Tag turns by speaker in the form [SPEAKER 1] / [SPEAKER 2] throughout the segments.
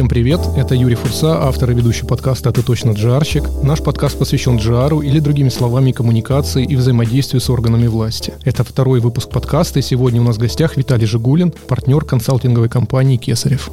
[SPEAKER 1] Всем привет, это Юрий Фурса, автор и ведущий подкаста «А ты точно джарщик». Наш подкаст посвящен джару или, другими словами, коммуникации и взаимодействию с органами власти. Это второй выпуск подкаста, и сегодня у нас в гостях Виталий Жигулин, партнер консалтинговой компании «Кесарев».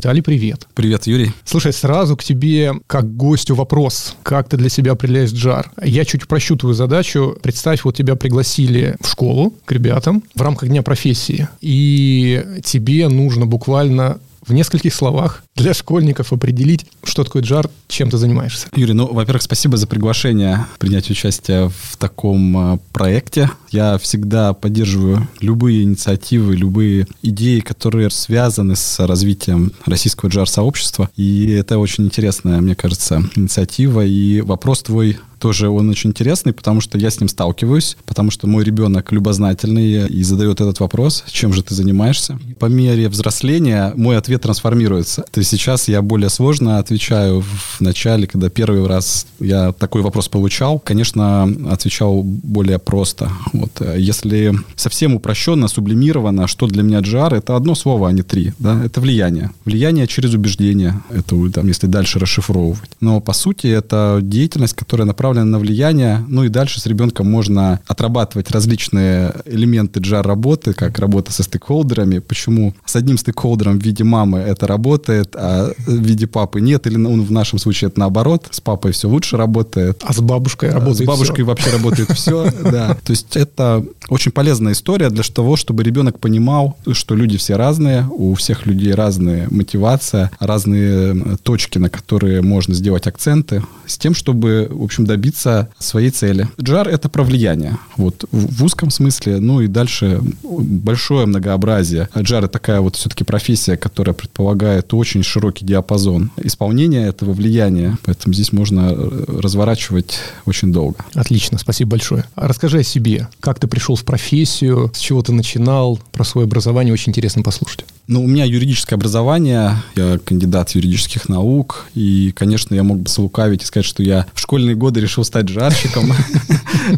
[SPEAKER 1] Виталий, привет.
[SPEAKER 2] Привет, Юрий.
[SPEAKER 1] Слушай, сразу к тебе, как гостю, вопрос. Как ты для себя определяешь джар? Я чуть упрощу твою задачу. Представь, вот тебя пригласили в школу к ребятам в рамках Дня профессии, и тебе нужно буквально в нескольких словах для школьников определить, что такое джар, чем ты занимаешься.
[SPEAKER 2] Юрий, ну, во-первых, спасибо за приглашение принять участие в таком а, проекте. Я всегда поддерживаю любые инициативы, любые идеи, которые связаны с развитием российского джар-сообщества. И это очень интересная, мне кажется, инициатива. И вопрос твой тоже он очень интересный, потому что я с ним сталкиваюсь, потому что мой ребенок любознательный и задает этот вопрос, чем же ты занимаешься. По мере взросления мой ответ трансформируется. То есть сейчас я более сложно отвечаю в начале, когда первый раз я такой вопрос получал, конечно, отвечал более просто. Вот. Если совсем упрощенно, сублимировано, что для меня джар, это одно слово, а не три. Да? Это влияние. Влияние через убеждение. Это там, если дальше расшифровывать. Но по сути это деятельность, которая направлена направлена на влияние. Ну и дальше с ребенком можно отрабатывать различные элементы джар-работы, как работа со стейкхолдерами. Почему с одним стейкхолдером в виде мамы это работает, а в виде папы нет, или ну, в нашем случае это наоборот. С папой все лучше работает.
[SPEAKER 1] А с бабушкой работает
[SPEAKER 2] С бабушкой все. вообще работает все, да. То есть это очень полезная история для того, чтобы ребенок понимал, что люди все разные, у всех людей разная мотивация, разные точки, на которые можно сделать акценты, с тем, чтобы, в общем, добиться добиться своей цели. Джар — это про влияние. Вот в, узком смысле. Ну и дальше большое многообразие. Джар — такая вот все-таки профессия, которая предполагает очень широкий диапазон исполнения этого влияния. Поэтому здесь можно э, разворачивать очень долго.
[SPEAKER 1] Отлично, спасибо большое. А расскажи о себе. Как ты пришел в профессию, с чего ты начинал, про свое образование очень интересно послушать.
[SPEAKER 2] Ну, у меня юридическое образование, я кандидат юридических наук, и, конечно, я мог бы слукавить и сказать, что я в школьные годы решил стать жарщиком.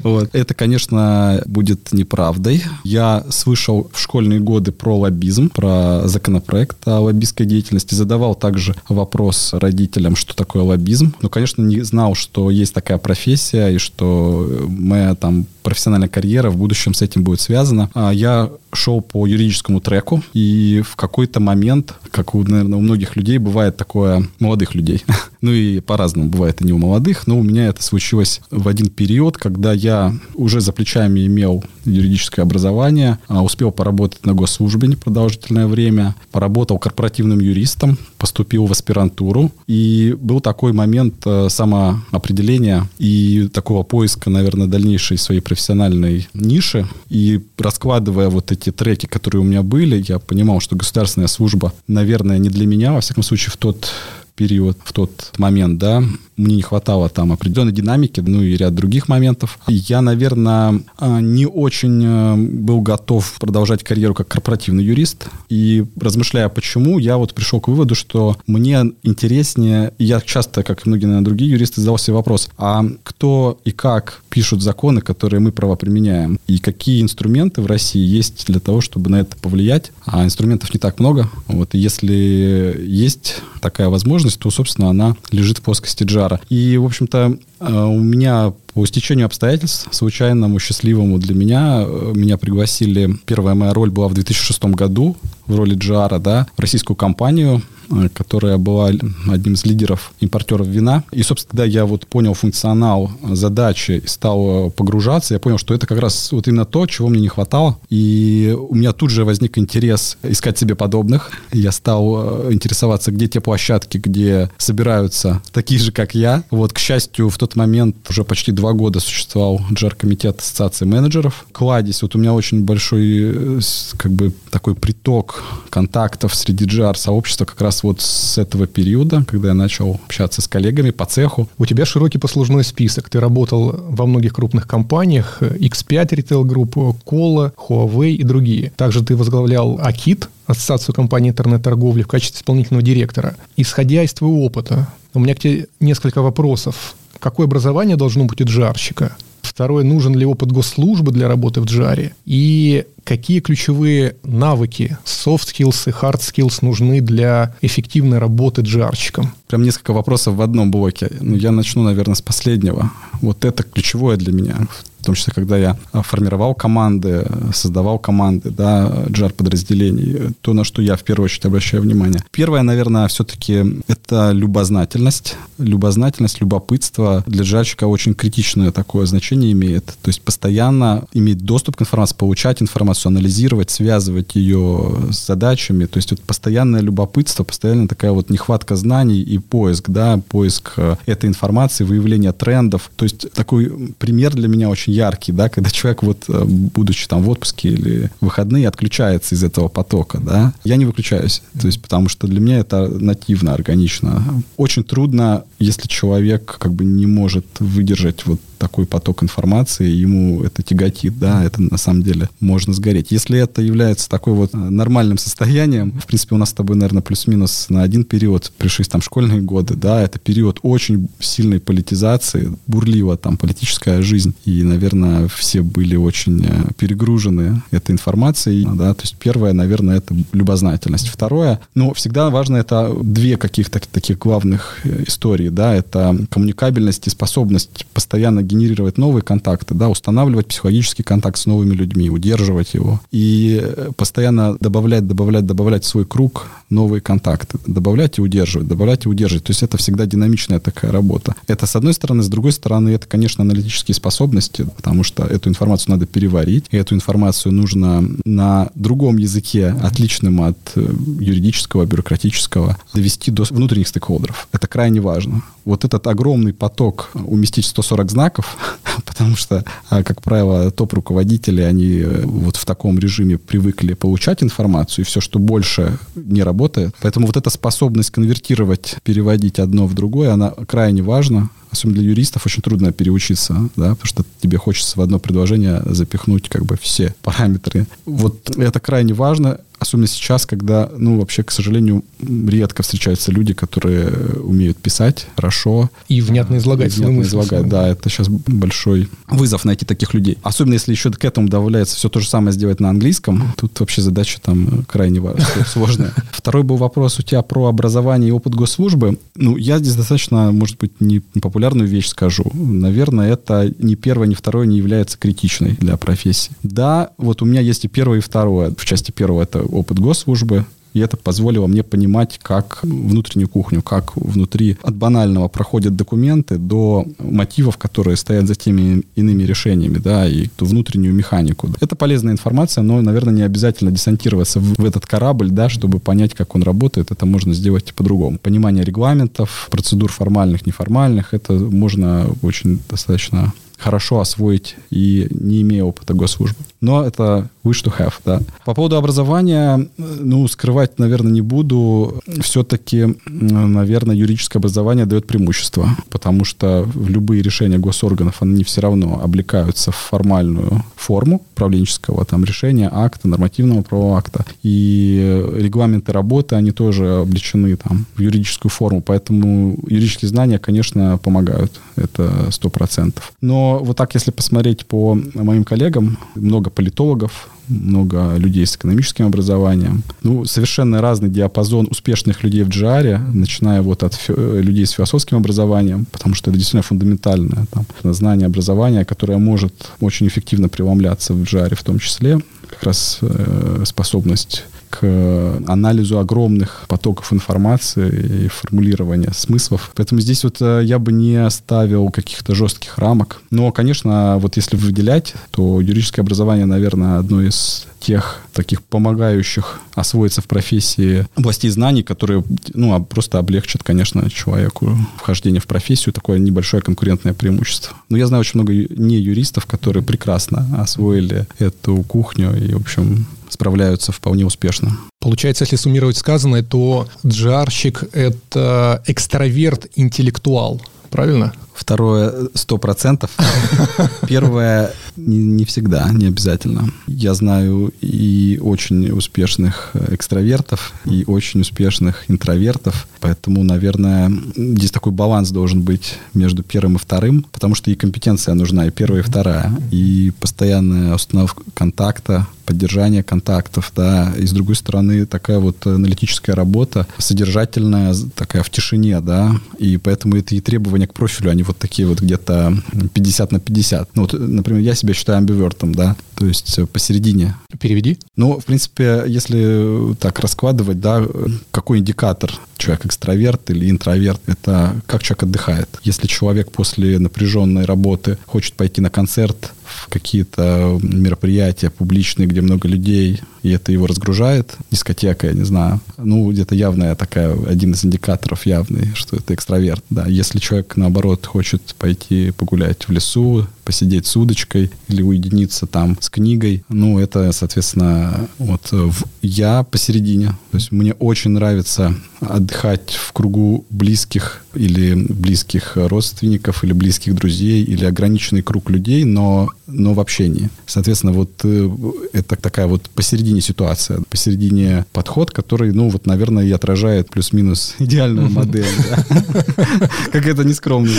[SPEAKER 2] Это, конечно, будет неправдой. Я слышал в школьные годы про лоббизм, про законопроект о лоббистской деятельности, задавал также вопрос родителям, что такое лоббизм. Но, конечно, не знал, что есть такая профессия, и что моя там профессиональная карьера в будущем с этим будет связана. А я шел по юридическому треку, и в какой-то момент, как, у, наверное, у многих людей, бывает такое, молодых людей, ну и по-разному бывает и не у молодых, но у меня это случилось в один период, когда я уже за плечами имел юридическое образование, а успел поработать на госслужбе непродолжительное время, поработал корпоративным юристом, поступил в аспирантуру, и был такой момент э, самоопределения и такого поиска, наверное, дальнейшей своей профессиональной ниши, и раскладывая вот эти треки, которые у меня были, я понимал, что государственная служба, наверное, не для меня, во всяком случае, в тот период, в тот момент, да, мне не хватало там определенной динамики, ну и ряд других моментов. Я, наверное, а, не очень э, был готов продолжать карьеру как корпоративный юрист. И размышляя почему, я вот пришел к выводу, что мне интереснее, я часто, как и многие, наверное, другие юристы, задал себе вопрос, а кто и как пишут законы, которые мы право применяем, и какие инструменты в России есть для того, чтобы на это повлиять. А инструментов не так много. Вот, и если есть такая возможность, то, собственно, она лежит в плоскости джара. И, в общем-то, у меня по стечению обстоятельств, случайному, счастливому для меня, э, меня пригласили. Первая моя роль была в 2006 году в роли Джара, да, в российскую компанию Э, которая была одним из лидеров импортеров вина. И, собственно, когда я вот понял функционал задачи и стал погружаться, я понял, что это как раз вот именно то, чего мне не хватало. И у меня тут же возник интерес искать себе подобных. Я стал э, интересоваться, где те площадки, где собираются такие же, как я. Вот, к счастью, в тот момент уже почти два года существовал джар-комитет ассоциации менеджеров. Кладезь, вот у меня очень большой э, как бы такой приток контактов среди джар-сообщества как раз вот с этого периода, когда я начал общаться с коллегами по цеху.
[SPEAKER 1] У тебя широкий послужной список. Ты работал во многих крупных компаниях, X5 Retail Group, Cola, Huawei и другие. Также ты возглавлял Акит, Ассоциацию компаний интернет-торговли в качестве исполнительного директора. Исходя из твоего опыта, у меня к тебе несколько вопросов какое образование должно быть у джарщика. Второе, нужен ли опыт госслужбы для работы в джаре. И какие ключевые навыки, soft skills и hard skills нужны для эффективной работы джарщиком?
[SPEAKER 2] Прям несколько вопросов в одном блоке. Ну, я начну, наверное, с последнего. Вот это ключевое для меня в том числе, когда я а, формировал команды, создавал команды, да, джар-подразделений, то, на что я в первую очередь обращаю внимание. Первое, наверное, все-таки это любознательность. Любознательность, любопытство для джарщика очень критичное такое значение имеет. То есть постоянно иметь доступ к информации, получать информацию, анализировать, связывать ее с задачами. То есть вот постоянное любопытство, постоянно такая вот нехватка знаний и поиск, да, поиск э, этой информации, выявление трендов. То есть такой пример для меня очень яркий, да, когда человек вот, э, будучи там в отпуске или выходные, отключается из этого потока, да. Я не выключаюсь, то есть потому что для меня это нативно, органично. Очень трудно, если человек как бы не может выдержать вот такой поток информации, ему это тяготит, да, это на самом деле можно сгореть. Если это является такой вот э, нормальным состоянием, в принципе, у нас с тобой, наверное, плюс-минус на один период пришлись там школьные годы, да, это период очень сильной политизации, бурлива там политическая жизнь, и, наверное, все были очень э, перегружены этой информацией, да, то есть первое, наверное, это любознательность. Второе, ну, всегда важно это две каких-то таких главных э, истории, да, это коммуникабельность и способность постоянно генерировать новые контакты, да, устанавливать психологический контакт с новыми людьми, удерживать его и э, постоянно добавлять, добавлять, добавлять в свой круг новые контакты, добавлять и удерживать, добавлять и удерживать. То есть это всегда динамичная такая работа. Это с одной стороны, с другой стороны, это, конечно, аналитические способности, потому что эту информацию надо переварить, и эту информацию нужно на другом языке, отличным от э, юридического, бюрократического, довести до внутренних стейкхолдеров. Это крайне важно. Вот этот огромный поток уместить 140 знаков, потому что, а, как правило, топ-руководители, они э, вот в таком режиме привыкли получать информацию, и все, что больше не работает. Поэтому вот эта способность конвертировать, переводить одно в другое, она крайне важна особенно для юристов, очень трудно переучиться, да, потому что тебе хочется в одно предложение запихнуть как бы все параметры. Вот это крайне важно, особенно сейчас, когда, ну, вообще, к сожалению, редко встречаются люди, которые умеют писать хорошо.
[SPEAKER 1] И внятно излагать.
[SPEAKER 2] И внятно излагать, да. Это сейчас большой вызов найти таких людей. Особенно, если еще к этому добавляется все то же самое сделать на английском, тут вообще задача там крайне сложная. Второй был вопрос у тебя про образование и опыт госслужбы. Ну, я здесь достаточно, может быть, не популярную вещь скажу. Наверное, это ни первое, ни второе не является критичной для профессии. Да, вот у меня есть и первое, и второе. В части первого это опыт госслужбы, и это позволило мне понимать, как внутреннюю кухню, как внутри от банального проходят документы до мотивов, которые стоят за теми иными решениями, да, и ту внутреннюю механику. Это полезная информация, но, наверное, не обязательно десантироваться в, в этот корабль, да, чтобы понять, как он работает. Это можно сделать по-другому. Понимание регламентов, процедур формальных, неформальных, это можно очень достаточно хорошо освоить и не имея опыта госслужбы. Но это wish to have, да. По поводу образования, ну, скрывать, наверное, не буду. Все-таки, наверное, юридическое образование дает преимущество, потому что любые решения госорганов, они все равно облекаются в формальную форму управленческого там решения, акта, нормативного правового акта. И регламенты работы, они тоже облечены там в юридическую форму, поэтому юридические знания, конечно, помогают. Это сто процентов. Но вот так, если посмотреть по моим коллегам, много политологов, много людей с экономическим образованием. Ну, совершенно разный диапазон успешных людей в джаре, начиная вот от людей с философским образованием, потому что это действительно фундаментальное там, знание образования, которое может очень эффективно преломляться в джаре в том числе. Как раз э, способность к анализу огромных потоков информации и формулирования смыслов. Поэтому здесь вот э, я бы не оставил каких-то жестких рамок. Но, конечно, вот если выделять, то юридическое образование, наверное, одно из тех таких помогающих освоиться в профессии областей знаний, которые ну, а просто облегчат, конечно, человеку вхождение в профессию, такое небольшое конкурентное преимущество. Но я знаю очень много не юристов, которые прекрасно освоили эту кухню и, в общем, справляются вполне успешно.
[SPEAKER 1] Получается, если суммировать сказанное, то джарщик — это экстраверт-интеллектуал, правильно?
[SPEAKER 2] Второе — сто процентов. Первое — не, не всегда, не обязательно. Я знаю и очень успешных экстравертов, и очень успешных интровертов. Поэтому, наверное, здесь такой баланс должен быть между первым и вторым, потому что и компетенция нужна, и первая, и вторая. И постоянная установка контакта, поддержание контактов, да, и с другой стороны такая вот аналитическая работа, содержательная, такая в тишине, да, и поэтому это и требования к профилю, они вот такие вот где-то 50 на 50. Ну вот, например, я себя считаю амбивертом, да, то есть посередине.
[SPEAKER 1] Переведи.
[SPEAKER 2] Ну, в принципе, если так раскладывать, да, какой индикатор человек экстраверт или интроверт, это как человек отдыхает. Если человек после напряженной работы хочет пойти на концерт, в какие-то мероприятия публичные, где много людей, и это его разгружает, дискотека, я не знаю, ну, где-то явная такая, один из индикаторов явный, что это экстраверт, да. Если человек, наоборот, хочет пойти погулять в лесу, посидеть с удочкой или уединиться там с книгой, ну, это, соответственно, вот в, я посередине. То есть мне очень нравится отдыхать в кругу близких или близких родственников, или близких друзей, или ограниченный круг людей, но, но в общении. Соответственно, вот э, это такая вот посередине ситуация, посередине подход, который, ну, вот, наверное, и отражает плюс-минус идеальную модель. Как это не скромно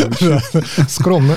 [SPEAKER 1] Скромно.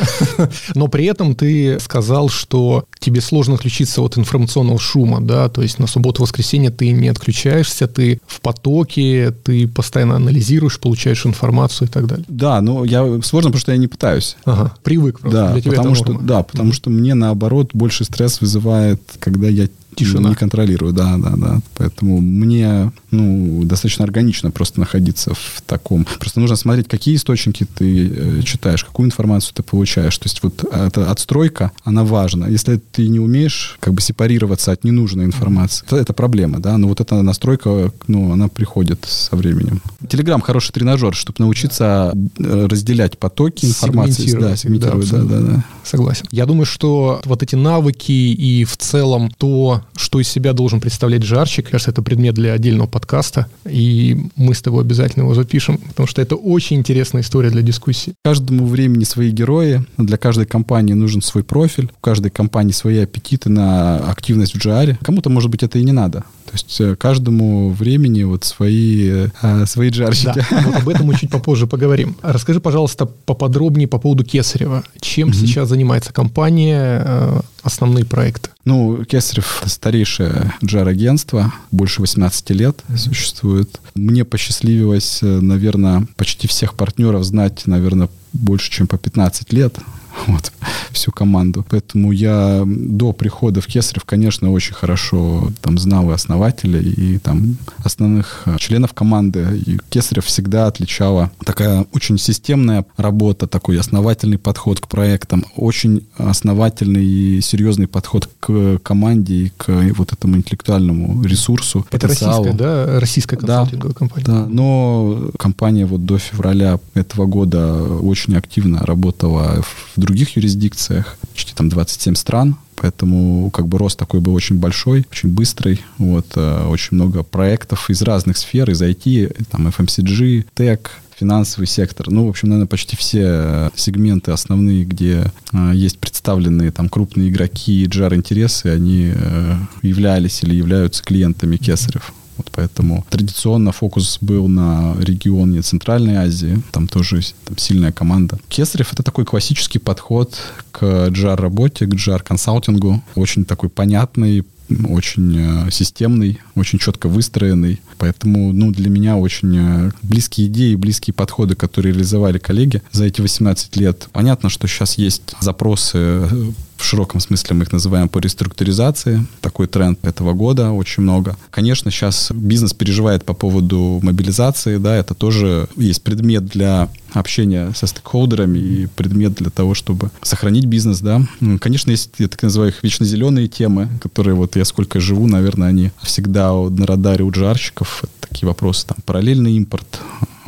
[SPEAKER 1] Но при этом ты сказал, что тебе сложно отключиться от информационного шума, да, то есть на субботу-воскресенье ты не отключаешься, ты в потоке, ты постоянно анализируешь, получаешь информацию и так далее.
[SPEAKER 2] Да, но я сложно, потому что я не пытаюсь.
[SPEAKER 1] Ага, привык просто.
[SPEAKER 2] Да, Для тебя потому что, да, потому mm-hmm. что мне наоборот больше стресс вызывает, когда я Тишина. Не контролирую, да, да, да. Поэтому мне, ну, достаточно органично просто находиться в таком. Просто нужно смотреть, какие источники ты э, читаешь, какую информацию ты получаешь. То есть вот эта отстройка, она важна. Если ты не умеешь как бы сепарироваться от ненужной информации, то это проблема, да. Но вот эта настройка, ну, она приходит со временем. Телеграм хороший тренажер, чтобы научиться э, разделять потоки информации.
[SPEAKER 1] Да, сегментировать, да, да, да, да. Согласен. Я думаю, что вот эти навыки и в целом то, что из себя должен представлять жарчик. Кажется, это предмет для отдельного подкаста, и мы с тобой обязательно его запишем, потому что это очень интересная история для дискуссии.
[SPEAKER 2] Каждому времени свои герои, для каждой компании нужен свой профиль, у каждой компании свои аппетиты на активность в джаре. Кому-то, может быть, это и не надо. То есть э, каждому времени вот свои, э, свои джарщики.
[SPEAKER 1] Да, вот об этом мы чуть попозже поговорим. Расскажи, пожалуйста, поподробнее по поводу Кесарева. Чем mm-hmm. сейчас занимается компания, э, основные проекты?
[SPEAKER 2] Ну, Кесарев — старейшее джар-агентство, больше 18 лет mm-hmm. существует. Мне посчастливилось, наверное, почти всех партнеров знать, наверное, больше, чем по 15 лет. вот, всю команду. Поэтому я до прихода в Кесарев, конечно, очень хорошо там знал и основателя, и там основных э, членов команды. И Кесарев всегда отличала такая очень системная работа, такой основательный подход к проектам, очень основательный и серьезный подход к команде и к вот этому интеллектуальному ресурсу.
[SPEAKER 1] Это российская, да? Российская консалтинговая да, компания.
[SPEAKER 2] Да, но компания вот до февраля этого года очень активно работала в других юрисдикциях, почти там 27 стран, поэтому как бы рост такой был очень большой, очень быстрый, вот, э, очень много проектов из разных сфер, из IT, там FMCG, тег, финансовый сектор. Ну, в общем, наверное, почти все э, сегменты основные, где э, есть представленные там крупные игроки, джар-интересы, они э, являлись или являются клиентами Кесарев. Вот поэтому традиционно фокус был на регионе Центральной Азии. Там тоже там сильная команда. Кесарев — это такой классический подход к джар-работе, к джар-консалтингу. Очень такой понятный, очень э, системный, очень четко выстроенный. Поэтому ну, для меня очень э, близкие идеи, близкие подходы, которые реализовали коллеги за эти 18 лет. Понятно, что сейчас есть запросы э, в широком смысле мы их называем по реструктуризации. Такой тренд этого года очень много. Конечно, сейчас бизнес переживает по поводу мобилизации, да, это тоже есть предмет для общения со стейкхолдерами и предмет для того, чтобы сохранить бизнес, да. Конечно, есть, я так называю их, вечно зеленые темы, которые вот я сколько живу, наверное, они всегда на радаре у джарщиков. такие вопросы, там, параллельный импорт,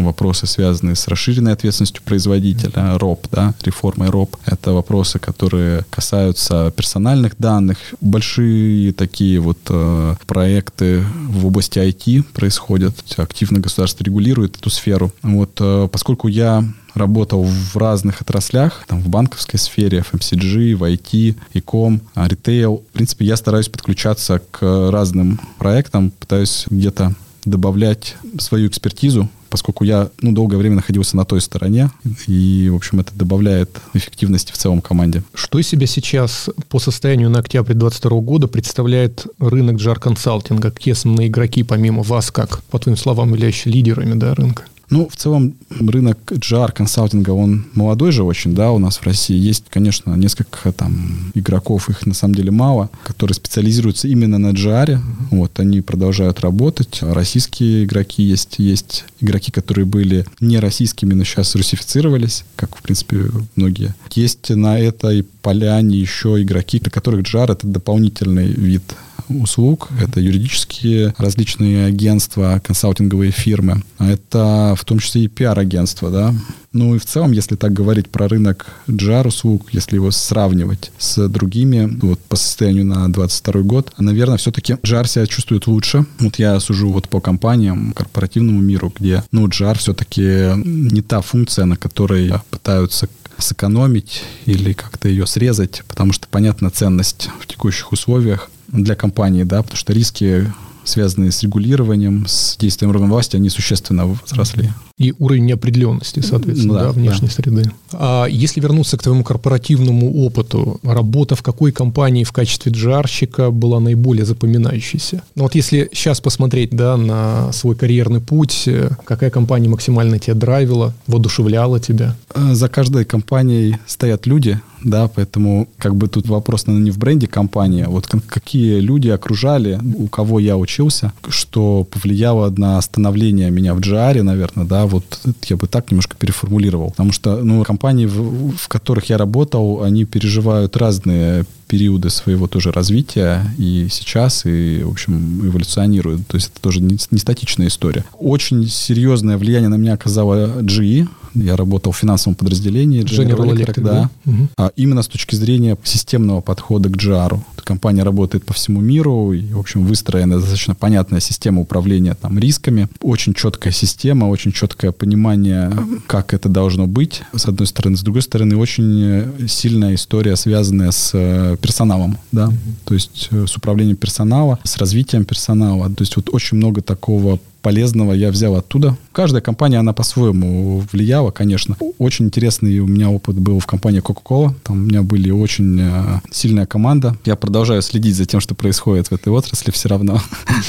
[SPEAKER 2] вопросы, связанные с расширенной ответственностью производителя, РОП, да, реформой РОП. Это вопросы, которые касаются персональных данных. Большие такие вот э, проекты в области IT происходят. Активно государство регулирует эту сферу. Вот, э, поскольку я работал в разных отраслях, там, в банковской сфере, FMCG, в IT, e-com, ритейл. В принципе, я стараюсь подключаться к разным проектам, пытаюсь где-то добавлять свою экспертизу, поскольку я ну, долгое время находился на той стороне, и, в общем, это добавляет эффективности в целом команде.
[SPEAKER 1] Что из себя сейчас по состоянию на октябрь 2022 года представляет рынок джар-консалтинга? Какие основные игроки, помимо вас, как, по твоим словам, являющие лидерами да, рынка?
[SPEAKER 2] Ну, в целом, рынок GR консалтинга, он молодой же очень, да, у нас в России. Есть, конечно, несколько там игроков, их на самом деле мало, которые специализируются именно на GR. Mm-hmm. Вот, они продолжают работать. Российские игроки есть, есть игроки, которые были не российскими, но сейчас русифицировались, как, в принципе, многие. Есть на этой поляне еще игроки, для которых GR — это дополнительный вид услуг. Это юридические различные агентства, консалтинговые фирмы. А это в том числе и пиар-агентства, да. Ну и в целом, если так говорить про рынок GR услуг, если его сравнивать с другими, вот по состоянию на 22 год, наверное, все-таки GR себя чувствует лучше. Вот я сужу вот по компаниям, корпоративному миру, где, ну, GR все-таки не та функция, на которой пытаются сэкономить или как-то ее срезать, потому что, понятна ценность в текущих условиях для компании, да, потому что риски связанные с регулированием, с действием органов власти, они существенно возросли.
[SPEAKER 1] И уровень неопределенности, соответственно, да, да, внешней да. среды. А если вернуться к твоему корпоративному опыту, работа в какой компании в качестве джарщика была наиболее запоминающейся? Ну вот если сейчас посмотреть да, на свой карьерный путь, э, какая компания максимально тебя драйвила, воодушевляла тебя?
[SPEAKER 2] Э, за каждой компанией стоят люди, да, поэтому как бы тут вопрос, наверное, не в бренде компании, а вот какие люди окружали, у кого я учился, что повлияло на становление меня в GR, наверное, да, вот я бы так немножко переформулировал, потому что, ну, компании, в, в которых я работал, они переживают разные периоды своего тоже развития и сейчас, и, в общем, эволюционируют. То есть это тоже не, не статичная история. Очень серьезное влияние на меня оказала GE, я работал в финансовом подразделении
[SPEAKER 1] General Electric, да.
[SPEAKER 2] Угу. А именно с точки зрения системного подхода к GR. Компания работает по всему миру, и, в общем, выстроена достаточно понятная система управления там, рисками. Очень четкая система, очень четкое понимание, как это должно быть, с одной стороны. С другой стороны, очень сильная история, связанная с э, персоналом, да, mm то есть э, с управлением персонала, с развитием персонала. То есть вот очень много такого полезного я взял оттуда. Каждая компания, она по-своему влияла, конечно. Очень интересный у меня опыт был в компании Coca-Cola. Там у меня были очень э, сильная команда. Я продолжаю следить за тем, что происходит в этой отрасли все равно.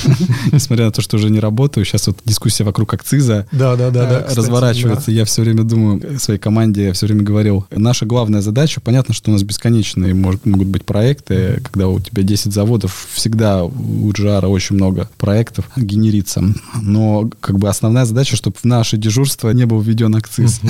[SPEAKER 2] Несмотря на то, что уже не работаю. Сейчас вот дискуссия вокруг акциза
[SPEAKER 1] э,
[SPEAKER 2] разворачивается. Я все время думаю, своей команде я все время говорил, наша главная задача, понятно, что у нас бесконечные могут быть проекты, когда у тебя 10 заводов, всегда у Джара очень много проектов генерится но как бы основная задача, чтобы в наше дежурство не был введен акциз.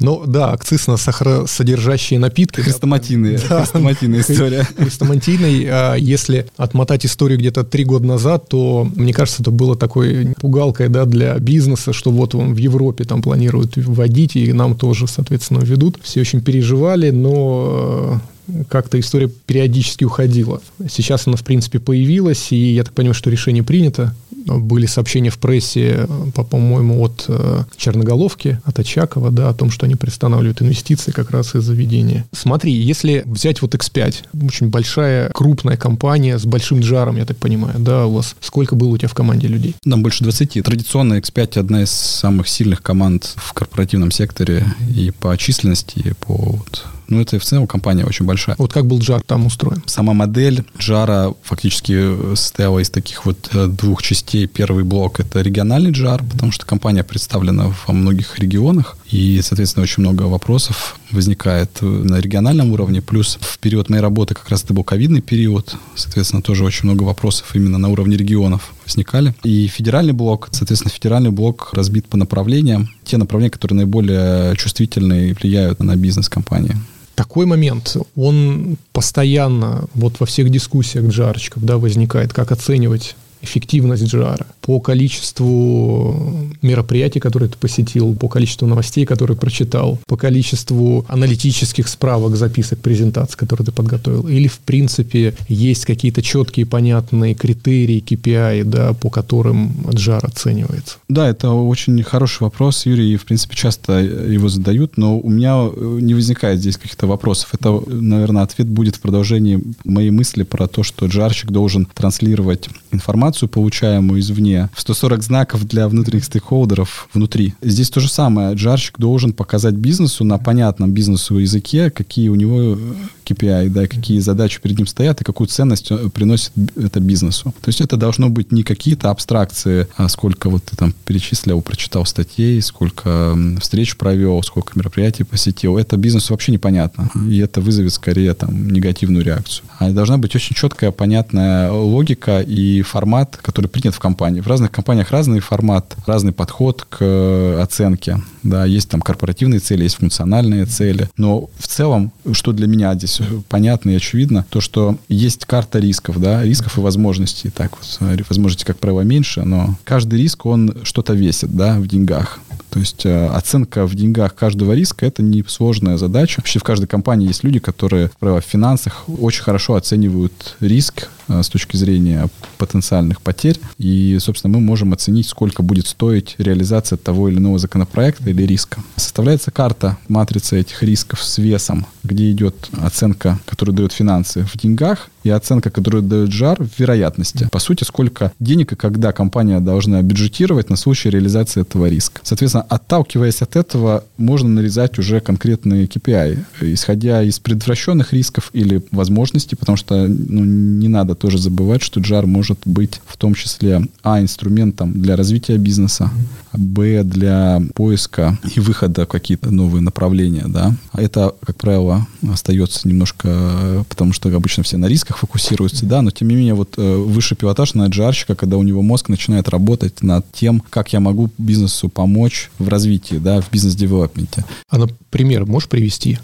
[SPEAKER 1] Ну да, акциз на сахаросодержащие напитки.
[SPEAKER 2] Хрестоматийная, да. хрестоматийная история.
[SPEAKER 1] Хрестоматийный. А если отмотать историю где-то три года назад, то, мне кажется, это было такой пугалкой да, для бизнеса, что вот он в Европе там планируют вводить, и нам тоже, соответственно, ведут. Все очень переживали, но как-то история периодически уходила. Сейчас она, в принципе, появилась, и я так понимаю, что решение принято. Были сообщения в прессе, по-моему, от э, Черноголовки, от Очакова, да, о том, что они приостанавливают инвестиции как раз из заведения. Смотри, если взять вот X5, очень большая, крупная компания с большим джаром, я так понимаю, да, у вас сколько было у тебя в команде людей?
[SPEAKER 2] Нам больше 20. Традиционно X5 одна из самых сильных команд в корпоративном секторе и по численности, и по вот, ну, это в целом компания очень большая.
[SPEAKER 1] Вот как был Джар там устроен?
[SPEAKER 2] Сама модель Джара фактически состояла из таких вот э, двух частей. Первый блок — это региональный Джар, потому что компания представлена во многих регионах, и, соответственно, очень много вопросов возникает на региональном уровне. Плюс в период моей работы как раз это был ковидный период, соответственно, тоже очень много вопросов именно на уровне регионов возникали. И федеральный блок, соответственно, федеральный блок разбит по направлениям. Те направления, которые наиболее чувствительны и влияют на бизнес компании
[SPEAKER 1] такой момент, он постоянно вот во всех дискуссиях джарчиков да, возникает, как оценивать эффективность джара, по количеству мероприятий, которые ты посетил, по количеству новостей, которые прочитал, по количеству аналитических справок, записок, презентаций, которые ты подготовил, или в принципе есть какие-то четкие, понятные критерии, KPI, да, по которым джар оценивается?
[SPEAKER 2] Да, это очень хороший вопрос, Юрий, и в принципе часто его задают, но у меня не возникает здесь каких-то вопросов. Это, наверное, ответ будет в продолжении моей мысли про то, что джарщик должен транслировать информацию, получаемую извне, в 140 знаков для внутренних стейкхолдеров внутри. Здесь то же самое. Джарщик должен показать бизнесу на понятном бизнесу языке, какие у него KPI, да, какие задачи перед ним стоят и какую ценность приносит это бизнесу. То есть это должно быть не какие-то абстракции, а сколько вот ты там перечислил, прочитал статей, сколько встреч провел, сколько мероприятий посетил. Это бизнесу вообще непонятно. И это вызовет скорее там негативную реакцию. А должна быть очень четкая, понятная логика и формат, который принят в компании. В разных компаниях разный формат, разный подход к оценке. Да, есть там корпоративные цели, есть функциональные цели. Но в целом, что для меня здесь понятно и очевидно, то, что есть карта рисков, да, рисков и возможностей. Так вот, возможностей, как правило, меньше, но каждый риск, он что-то весит, да, в деньгах. То есть э, оценка в деньгах каждого риска – это не сложная задача. Вообще в каждой компании есть люди, которые, правило, в финансах очень хорошо оценивают риск э, с точки зрения потенциальных потерь. И, собственно, мы можем оценить, сколько будет стоить реализация того или иного законопроекта или риска. Составляется карта, матрица этих рисков с весом, где идет оценка, которую дает финансы в деньгах, и оценка, которую дает жар в вероятности. По сути, сколько денег и когда компания должна бюджетировать на случай реализации этого риска. Соответственно, отталкиваясь от этого, можно нарезать уже конкретные KPI, исходя из предотвращенных рисков или возможностей, потому что ну, не надо тоже забывать, что JAR может быть в том числе а инструментом для развития бизнеса, б для поиска и выхода в какие-то новые направления, да. Это, как правило, остается немножко, потому что обычно все на рисках фокусируются, да, но тем не менее вот э, высший пилотаж на джарщика, когда у него мозг начинает работать над тем, как я могу бизнесу помочь в развитии, да, в бизнес-девелопменте.
[SPEAKER 1] А, например, можешь привести?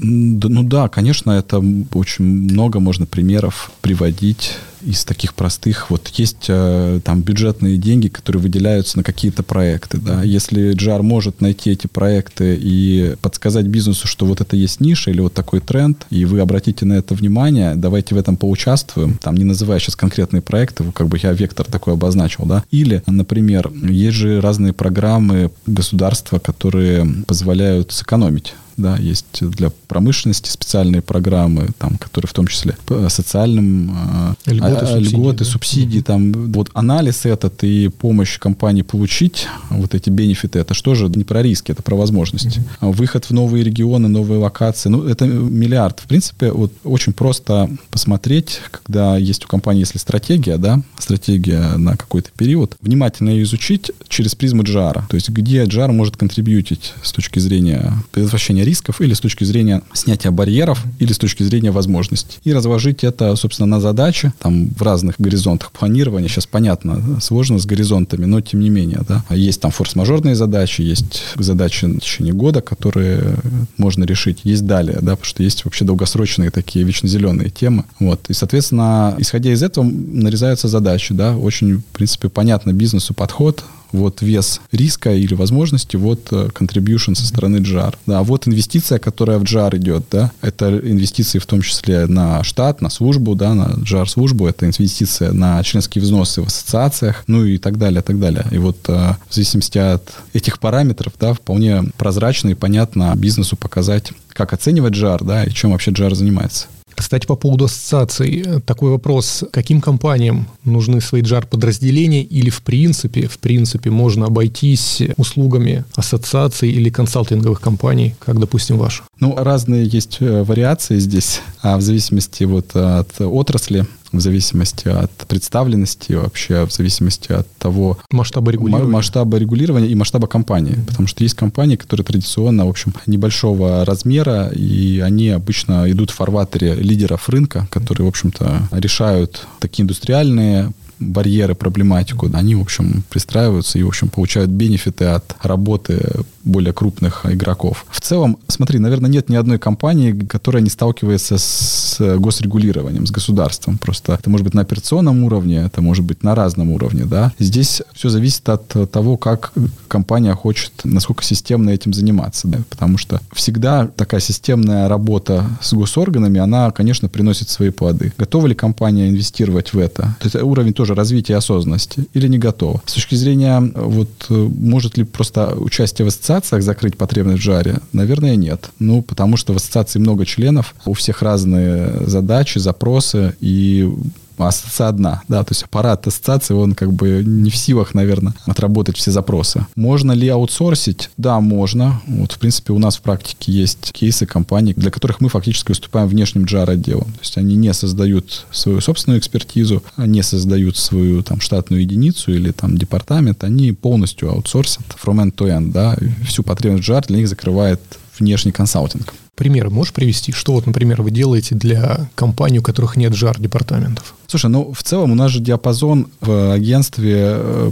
[SPEAKER 2] Ну да, конечно, это очень много можно примеров приводить из таких простых. Вот есть э, там бюджетные деньги, которые выделяются на какие-то проекты. Да? Если JAR может найти эти проекты и подсказать бизнесу, что вот это есть ниша или вот такой тренд, и вы обратите на это внимание, давайте в этом поучаствуем, там не называя сейчас конкретные проекты, как бы я вектор такой обозначил, да. Или, например, есть же разные программы государства, которые позволяют сэкономить да, есть для промышленности специальные программы, там, которые в том числе по социальным а, льготы, а, субсидии, льготы, да? субсидии, там, вот анализ этот и помощь компании получить вот эти бенефиты, это что же не про риски, это про возможности. Mm-hmm. Выход в новые регионы, новые локации, ну, это миллиард. В принципе, вот очень просто посмотреть, когда есть у компании, если стратегия, да, стратегия на какой-то период, внимательно ее изучить через призму джара, то есть где джар может контрибьютить с точки зрения предотвращения рисков или с точки зрения снятия барьеров, или с точки зрения возможностей. И разложить это, собственно, на задачи, там, в разных горизонтах планирования. Сейчас понятно, сложно с горизонтами, но тем не менее, да. Есть там форс-мажорные задачи, есть задачи в течение года, которые можно решить. Есть далее, да, потому что есть вообще долгосрочные такие вечно зеленые темы. Вот. И, соответственно, исходя из этого, нарезаются задачи, да. Очень, в принципе, понятно бизнесу подход, вот вес риска или возможности, вот э, contribution со стороны JAR. Да, вот инвестиция, которая в JAR идет, да, это инвестиции в том числе на штат, на службу, да, на JAR службу, это инвестиция на членские взносы в ассоциациях, ну и так далее, так далее. И вот э, в зависимости от этих параметров, да, вполне прозрачно и понятно бизнесу показать, как оценивать JAR, да, и чем вообще JAR занимается.
[SPEAKER 1] Кстати, по поводу ассоциаций, такой вопрос. Каким компаниям нужны свои джар-подразделения или в принципе, в принципе можно обойтись услугами ассоциаций или консалтинговых компаний, как, допустим, ваша?
[SPEAKER 2] Ну, разные есть э, вариации здесь, а в зависимости вот от отрасли в зависимости от представленности, вообще в зависимости от того...
[SPEAKER 1] Масштаба регулирования.
[SPEAKER 2] Масштаба регулирования и масштаба компании. Mm-hmm. Потому что есть компании, которые традиционно, в общем, небольшого размера, и они обычно идут в фарватере лидеров рынка, которые, в общем-то, решают такие индустриальные барьеры, проблематику, они, в общем, пристраиваются и, в общем, получают бенефиты от работы более крупных игроков. В целом, смотри, наверное, нет ни одной компании, которая не сталкивается с госрегулированием, с государством. Просто это может быть на операционном уровне, это может быть на разном уровне, да. Здесь все зависит от того, как компания хочет, насколько системно этим заниматься, да? потому что всегда такая системная работа с госорганами, она, конечно, приносит свои плоды. Готова ли компания инвестировать в это? Это уровень тоже развития осознанности или не готова? С точки зрения, вот, может ли просто участие в ассоциациях закрыть потребность в жаре? Наверное, нет. Ну, потому что в ассоциации много членов, у всех разные задачи, запросы, и ассоциация одна, да, то есть аппарат ассоциации, он как бы не в силах, наверное, отработать все запросы. Можно ли аутсорсить? Да, можно. Вот, в принципе, у нас в практике есть кейсы компаний, для которых мы фактически выступаем внешним JAR-отделом. То есть они не создают свою собственную экспертизу, не создают свою там штатную единицу или там департамент, они полностью аутсорсят from end to end, да, всю потребность JAR для них закрывает внешний консалтинг.
[SPEAKER 1] Примеры можешь привести? Что вот, например, вы делаете для компаний, у которых нет жар-департаментов?
[SPEAKER 2] Слушай, ну в целом у нас же диапазон в агентстве э,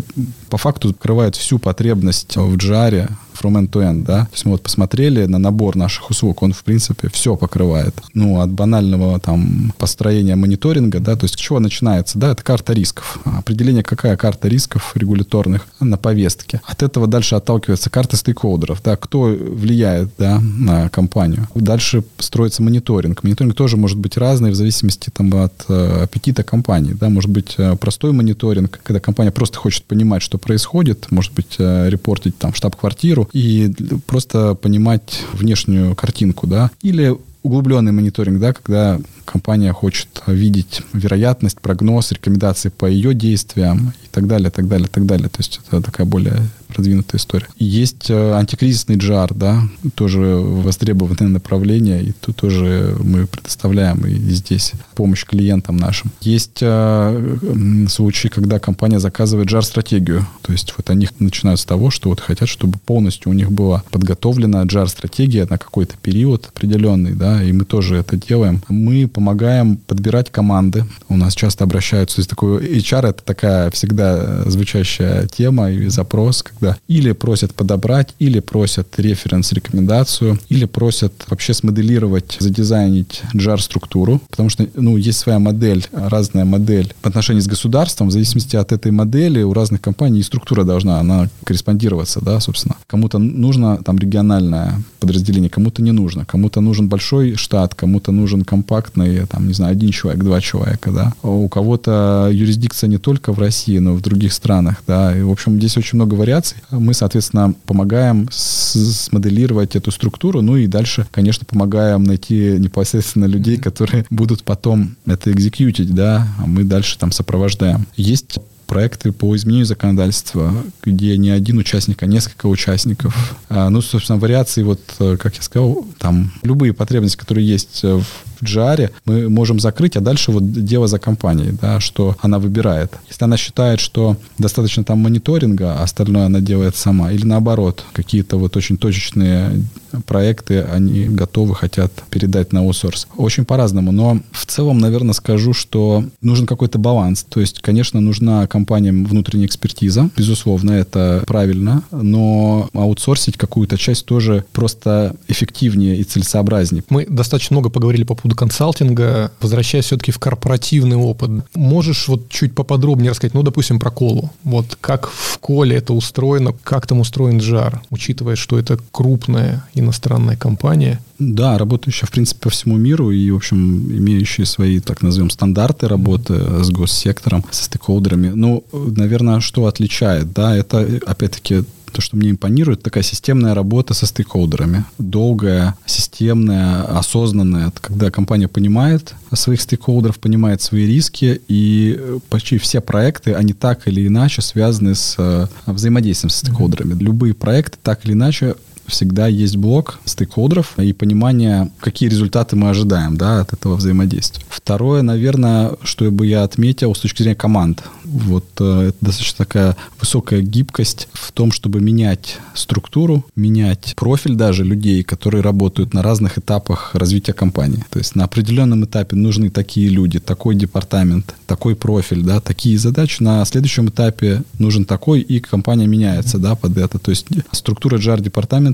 [SPEAKER 2] по факту покрывает всю потребность в джаре from end to end, да. То есть мы вот посмотрели на набор наших услуг, он, в принципе, все покрывает. Ну, от банального там построения мониторинга, да, то есть с чего начинается, да, это карта рисков. Определение, какая карта рисков регуляторных на повестке. От этого дальше отталкивается карта стейкхолдеров, да, кто влияет, да, на компанию. Дальше строится мониторинг. Мониторинг тоже может быть разный в зависимости там от э, аппетита компании, да, может быть э, простой мониторинг, когда компания просто хочет понимать, что происходит, может быть э, репортить там штаб-квартиру и просто понимать внешнюю картинку, да, или углубленный мониторинг, да, когда компания хочет видеть вероятность, прогноз, рекомендации по ее действиям и так далее, так далее, так далее. То есть это такая более продвинутая история. Есть э, антикризисный джар, да, тоже востребованное направление, и тут тоже мы предоставляем и здесь помощь клиентам нашим. Есть э, случаи, когда компания заказывает джар-стратегию, то есть вот они начинают с того, что вот хотят, чтобы полностью у них была подготовлена джар-стратегия на какой-то период определенный, да, и мы тоже это делаем. Мы помогаем подбирать команды. У нас часто обращаются, то есть такой HR это такая всегда звучащая тема и запрос, когда или просят подобрать, или просят референс, рекомендацию, или просят вообще смоделировать, задизайнить JAR-структуру, потому что, ну, есть своя модель, разная модель в отношении с государством, в зависимости от этой модели у разных компаний и структура должна, она корреспондироваться, да, собственно. Кому-то нужно там региональное подразделение, кому-то не нужно, кому-то нужен большой штат, кому-то нужен компактный там, не знаю, один человек, два человека, да. У кого-то юрисдикция не только в России, но и в других странах, да. И, в общем, здесь очень много вариаций. Мы, соответственно, помогаем смоделировать эту структуру, ну и дальше, конечно, помогаем найти непосредственно людей, которые будут потом это экзекьютить, да, а мы дальше там сопровождаем. Есть проекты по изменению законодательства, где не один участник, а несколько участников. А, ну, собственно, вариации, вот, э, как я сказал, там любые потребности, которые есть в в джаре мы можем закрыть, а дальше вот дело за компанией, да, что она выбирает. Если она считает, что достаточно там мониторинга, а остальное она делает сама, или наоборот, какие-то вот очень точечные проекты они готовы, хотят передать на аутсорс. Очень по-разному, но в целом, наверное, скажу, что нужен какой-то баланс. То есть, конечно, нужна компаниям внутренняя экспертиза, безусловно, это правильно, но аутсорсить какую-то часть тоже просто эффективнее и целесообразнее.
[SPEAKER 1] Мы достаточно много поговорили по поводу консалтинга, возвращаясь все-таки в корпоративный опыт. Можешь вот чуть поподробнее рассказать, ну, допустим, про колу. Вот как в коле это устроено, как там устроен жар, учитывая, что это крупная иностранная компания?
[SPEAKER 2] Да, работающая, в принципе, по всему миру и, в общем, имеющие свои, так назовем, стандарты работы с госсектором, со стейкхолдерами. Ну, наверное, что отличает, да, это, опять-таки, то, что мне импонирует, такая системная работа со стейкхолдерами. Долгая, системная, осознанная. Когда компания понимает своих стейкхолдеров, понимает свои риски, и почти все проекты, они так или иначе связаны с э, взаимодействием со стейкхолдерами. Любые проекты так или иначе всегда есть блок стейкхолдеров и понимание, какие результаты мы ожидаем да, от этого взаимодействия. Второе, наверное, что бы я отметил с точки зрения команд. Вот э, это достаточно такая высокая гибкость в том, чтобы менять структуру, менять профиль даже людей, которые работают на разных этапах развития компании. То есть на определенном этапе нужны такие люди, такой департамент, такой профиль, да, такие задачи. На следующем этапе нужен такой, и компания меняется, да, под это. То есть структура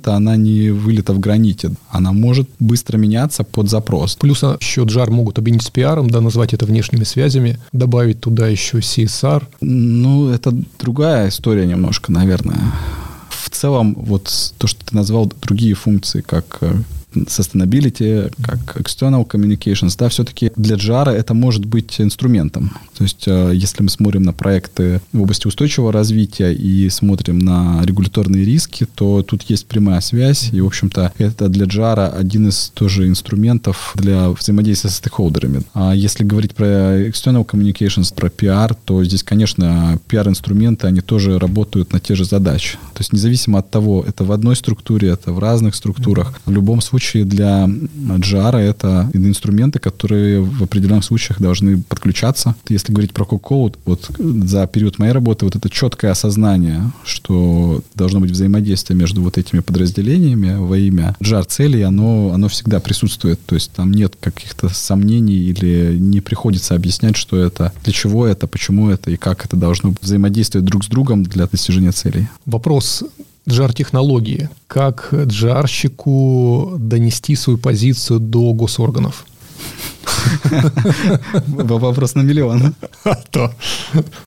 [SPEAKER 2] JAR-департамента, она не вылета в граните. Она может быстро меняться под запрос.
[SPEAKER 1] Плюс еще JAR могут объединить с пиаром, да, назвать это внешними связями, добавить туда еще CSR.
[SPEAKER 2] Ну, это другая история немножко, наверное. В целом, вот то, что ты назвал другие функции, как э, sustainability, как external communications, да, все-таки для джара это может быть инструментом. То есть, э, если мы смотрим на проекты в области устойчивого развития и смотрим на регуляторные риски, то тут есть прямая связь, и, в общем-то, это для джара один из тоже инструментов для взаимодействия с стейкхолдерами. А если говорить про external communications, про пиар, то здесь, конечно, пиар-инструменты, они тоже работают на те же задачи. То есть, независимо от того, это в одной структуре, это в разных структурах, в любом случае случае для GR это инструменты, которые в определенных случаях должны подключаться. Если говорить про Coca-Cola, вот за период моей работы вот это четкое осознание, что должно быть взаимодействие между вот этими подразделениями во имя GR целей, оно, оно всегда присутствует. То есть там нет каких-то сомнений или не приходится объяснять, что это, для чего это, почему это и как это должно взаимодействовать друг с другом для достижения целей.
[SPEAKER 1] Вопрос джар-технологии. Как джарщику донести свою позицию до госорганов?
[SPEAKER 2] Вопрос на миллион. А то.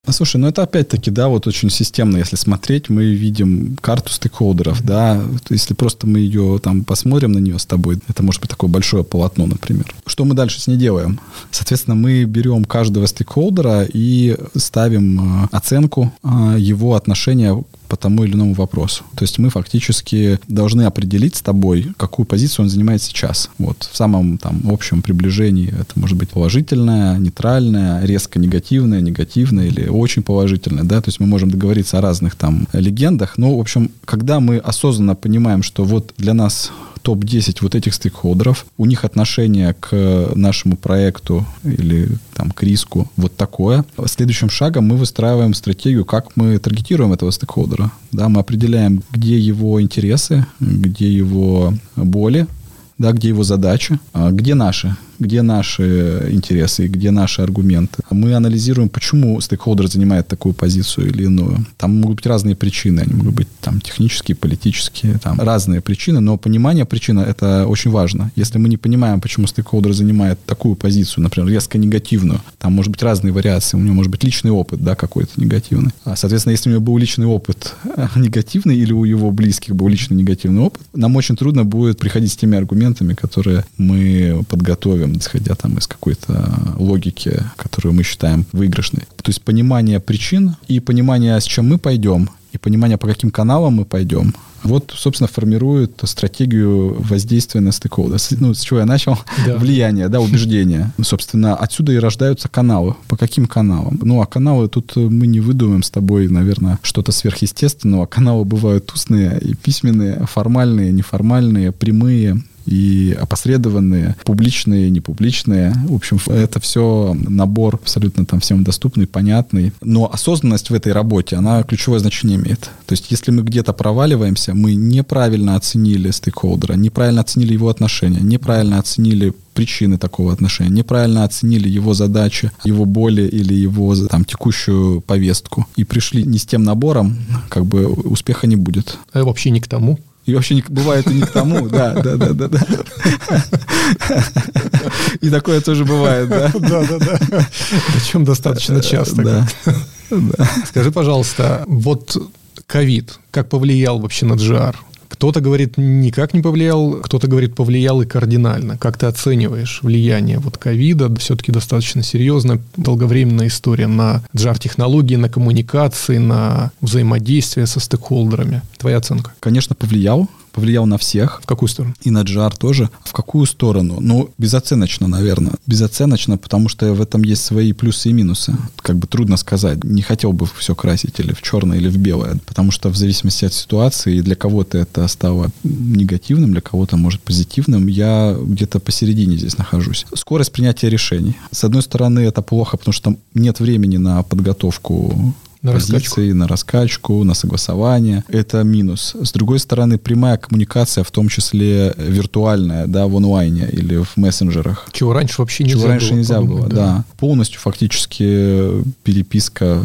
[SPEAKER 2] Слушай, ну это опять-таки, да, вот очень системно, если смотреть, мы видим карту стейкхолдеров, да, если просто мы ее там посмотрим на нее с тобой, это может быть такое большое полотно, например. Что мы дальше с ней делаем? Соответственно, мы берем каждого стейкхолдера и ставим э, оценку э, его отношения по тому или иному вопросу. То есть мы фактически должны определить с тобой, какую позицию он занимает сейчас. Вот в самом там общем приближении это может быть положительное, нейтральное, резко негативное, негативное или очень положительное, да, то есть мы можем договориться о разных там легендах, но, в общем, когда мы осознанно понимаем, что вот для нас топ-10 вот этих стейкхолдеров, у них отношение к нашему проекту или там, к риску вот такое. Следующим шагом мы выстраиваем стратегию, как мы таргетируем этого стейкхолдера. Да, мы определяем, где его интересы, где его боли, да, где его задача, где наши где наши интересы где наши аргументы. Мы анализируем, почему стейкхолдер занимает такую позицию или иную. Там могут быть разные причины, они могут быть там технические, политические, там разные причины, но понимание причины это очень важно. Если мы не понимаем, почему стейкхолдер занимает такую позицию, например, резко негативную, там может быть разные вариации, у него может быть личный опыт, да, какой-то негативный. А, соответственно, если у него был личный опыт э, негативный или у его близких был личный негативный опыт, нам очень трудно будет приходить с теми аргументами, которые мы подготовим итогам, исходя там из какой-то логики, которую мы считаем выигрышной. То есть понимание причин и понимание, с чем мы пойдем, и понимание, по каким каналам мы пойдем, вот, собственно, формирует стратегию воздействия на стейкхолдер. Ну, с чего я начал? Да. Влияние, да, убеждение. Собственно, отсюда и рождаются каналы. По каким каналам? Ну, а каналы тут мы не выдумаем с тобой, наверное, что-то сверхъестественного. Каналы бывают устные и письменные, формальные, неформальные, прямые и опосредованные, публичные, непубличные. В общем, это все набор абсолютно там всем доступный, понятный. Но осознанность в этой работе, она ключевое значение имеет. То есть, если мы где-то проваливаемся, мы неправильно оценили стейкхолдера, неправильно оценили его отношения, неправильно оценили причины такого отношения, неправильно оценили его задачи, его боли или его там текущую повестку и пришли не с тем набором, как бы успеха не будет.
[SPEAKER 1] А вообще не к тому.
[SPEAKER 2] И вообще не, бывает и не к тому, да, да, да, да, да. И такое тоже бывает, да. Да, да,
[SPEAKER 1] да. Причем достаточно часто. Да. Скажи, пожалуйста, вот ковид как повлиял вообще на GR? Кто-то говорит, никак не повлиял, кто-то говорит, повлиял и кардинально. Как ты оцениваешь влияние вот ковида? Все-таки достаточно серьезная, долговременная история на джар-технологии, на коммуникации, на взаимодействие со стейкхолдерами. Твоя оценка?
[SPEAKER 2] Конечно, повлиял повлиял на всех.
[SPEAKER 1] В какую сторону?
[SPEAKER 2] И на GR тоже. В какую сторону? Ну, безоценочно, наверное. Безоценочно, потому что в этом есть свои плюсы и минусы. Как бы трудно сказать. Не хотел бы все красить или в черное, или в белое. Потому что в зависимости от ситуации, для кого-то это стало негативным, для кого-то, может, позитивным. Я где-то посередине здесь нахожусь. Скорость принятия решений. С одной стороны, это плохо, потому что нет времени на подготовку на позиции, раскачку. на раскачку, на согласование. Это минус. С другой стороны, прямая коммуникация, в том числе виртуальная, да, в онлайне или в мессенджерах.
[SPEAKER 1] Чего раньше вообще нельзя
[SPEAKER 2] Чего раньше
[SPEAKER 1] было
[SPEAKER 2] нельзя подумать, было, да. да. Полностью фактически переписка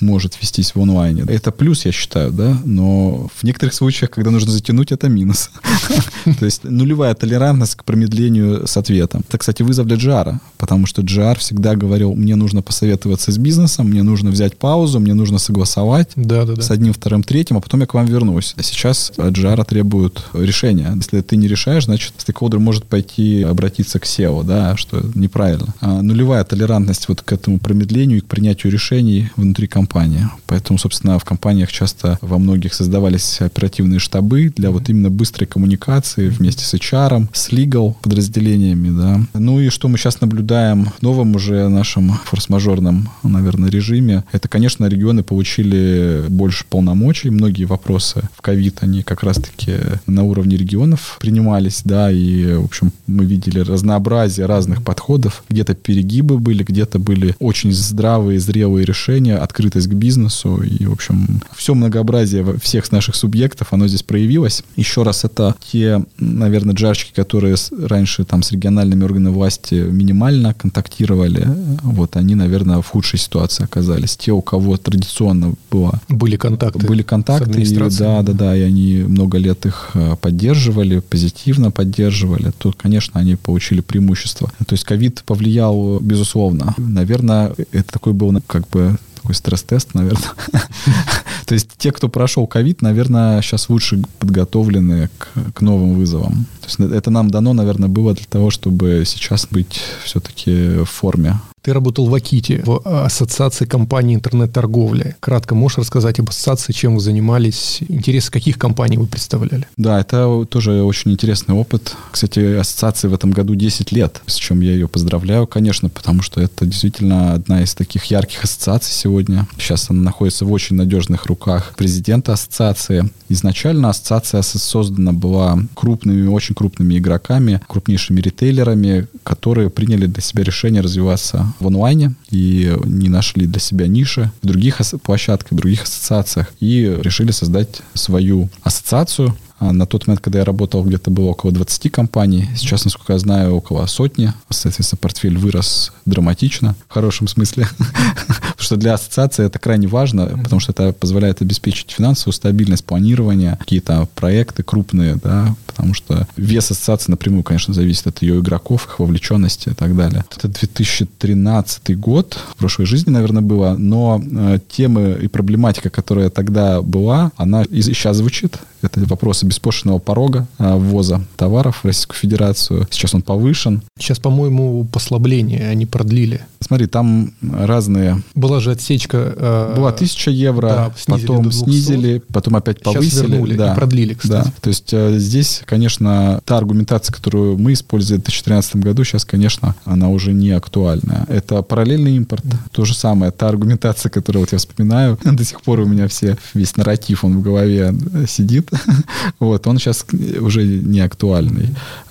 [SPEAKER 2] может вестись в онлайне. Это плюс, я считаю, да, но в некоторых случаях, когда нужно затянуть, это минус. То есть нулевая толерантность к промедлению с ответом. Это, кстати, вызов для GR, потому что GR всегда говорил, мне нужно посоветоваться с бизнесом, мне нужно взять паузу, мне нужно согласовать с одним, вторым, третьим, а потом я к вам вернусь. А сейчас от GR требуют решения. Если ты не решаешь, значит, стейкхолдер может пойти обратиться к SEO, да, что неправильно. А нулевая толерантность вот к этому промедлению и к принятию решений внутри компании компания. Поэтому, собственно, в компаниях часто во многих создавались оперативные штабы для вот именно быстрой коммуникации вместе с HR, с legal подразделениями, да. Ну и что мы сейчас наблюдаем в новом уже нашем форс-мажорном, наверное, режиме, это, конечно, регионы получили больше полномочий, многие вопросы в ковид, они как раз-таки на уровне регионов принимались, да, и, в общем, мы видели разнообразие разных подходов, где-то перегибы были, где-то были очень здравые, зрелые решения, открытые открытость к бизнесу и, в общем, все многообразие всех наших субъектов, оно здесь проявилось. Еще раз, это те, наверное, джарщики, которые раньше там с региональными органами власти минимально контактировали, вот они, наверное, в худшей ситуации оказались. Те, у кого традиционно было...
[SPEAKER 1] Были контакты.
[SPEAKER 2] Были контакты, и, да, да, да, и они много лет их э, поддерживали, позитивно поддерживали, то, конечно, они получили преимущество. То есть ковид повлиял, безусловно. Наверное, это такой был как бы такой стресс-тест, наверное. То есть те, кто прошел ковид, наверное, сейчас лучше подготовлены к, к новым вызовам. То есть это нам дано, наверное, было для того, чтобы сейчас быть все-таки в форме.
[SPEAKER 1] Ты работал в Аките, в ассоциации компаний интернет-торговли. Кратко можешь рассказать об ассоциации, чем вы занимались, интересы каких компаний вы представляли?
[SPEAKER 2] Да, это тоже очень интересный опыт. Кстати, ассоциации в этом году 10 лет, с чем я ее поздравляю, конечно, потому что это действительно одна из таких ярких ассоциаций сегодня. Сейчас она находится в очень надежных руках президента ассоциации. Изначально ассоциация создана была крупными, очень крупными игроками, крупнейшими ритейлерами, которые приняли для себя решение развиваться в онлайне и не нашли для себя ниши в других площадках, в других ассоциациях и решили создать свою ассоциацию, на тот момент, когда я работал, где-то было около 20 компаний. Сейчас, насколько я знаю, около сотни. Соответственно, портфель вырос драматично, в хорошем смысле. потому что для ассоциации это крайне важно, потому что это позволяет обеспечить финансовую стабильность, планирование, какие-то проекты крупные, да, потому что вес ассоциации напрямую, конечно, зависит от ее игроков, их вовлеченности и так далее. Это 2013 год, в прошлой жизни, наверное, было, но э, темы и проблематика, которая тогда была, она и сейчас звучит. Это вопросы беспошлинного порога а, ввоза товаров в Российскую Федерацию. Сейчас он повышен.
[SPEAKER 1] Сейчас, по-моему, послабление они продлили.
[SPEAKER 2] Смотри, там разные...
[SPEAKER 1] Была же отсечка...
[SPEAKER 2] Э... Была тысяча евро, да, снизили потом снизили, потом опять повысили. Сейчас
[SPEAKER 1] вернули
[SPEAKER 2] да.
[SPEAKER 1] и продлили, кстати.
[SPEAKER 2] Да. То есть э, здесь, конечно, та аргументация, которую мы использовали в 2013 году, сейчас, конечно, она уже не актуальная. Это параллельный импорт. Да. То же самое. Та аргументация, которую вот я вспоминаю, до сих пор у меня все, весь нарратив, он в голове сидит. Вот, он сейчас уже не актуальный.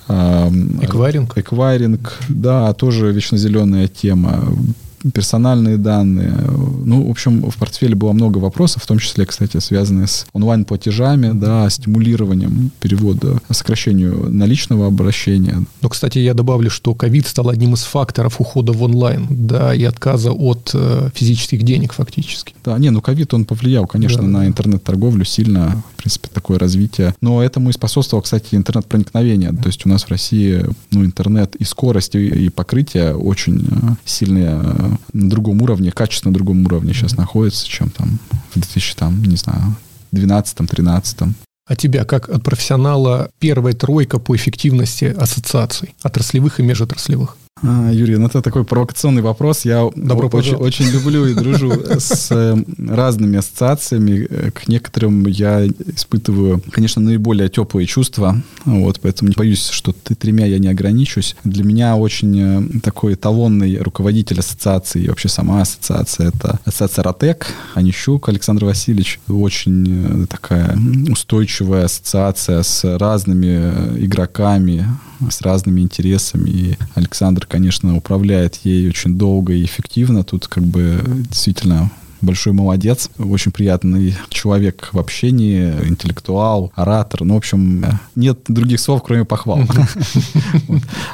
[SPEAKER 1] Эквайринг?
[SPEAKER 2] Эквайринг, да, тоже вечно зеленая тема персональные данные. Ну, в общем, в портфеле было много вопросов, в том числе, кстати, связанные с онлайн-платежами, да, стимулированием перевода, сокращению наличного обращения.
[SPEAKER 1] Но, кстати, я добавлю, что ковид стал одним из факторов ухода в онлайн, да, и отказа от э, физических денег фактически.
[SPEAKER 2] Да, не, ну ковид, он повлиял, конечно, да. на интернет-торговлю сильно, в принципе, такое развитие. Но этому и способствовало, кстати, интернет-проникновение. То есть у нас в России, ну, интернет и скорость, и, и покрытие очень э, сильные на другом уровне, качественно на другом уровне сейчас находится, чем там в 2000, там, не знаю, 12-13.
[SPEAKER 1] А тебя, как от профессионала, первая тройка по эффективности ассоциаций, отраслевых и межотраслевых?
[SPEAKER 2] А, Юрий, ну это такой провокационный вопрос. Я Добро очень, очень люблю и дружу с э, разными ассоциациями. К некоторым я испытываю, конечно, наиболее теплые чувства. Вот, поэтому не боюсь, что ты тремя я не ограничусь. Для меня очень э, такой эталонный руководитель ассоциации и вообще сама ассоциация. Это ассоциация Ротек, Анищук Александр Васильевич. Очень э, такая устойчивая ассоциация с разными игроками, с разными интересами. И Александр, конечно, управляет ей очень долго и эффективно. Тут как бы действительно большой молодец, очень приятный человек в общении, интеллектуал, оратор. Ну, в общем, нет других слов, кроме похвал.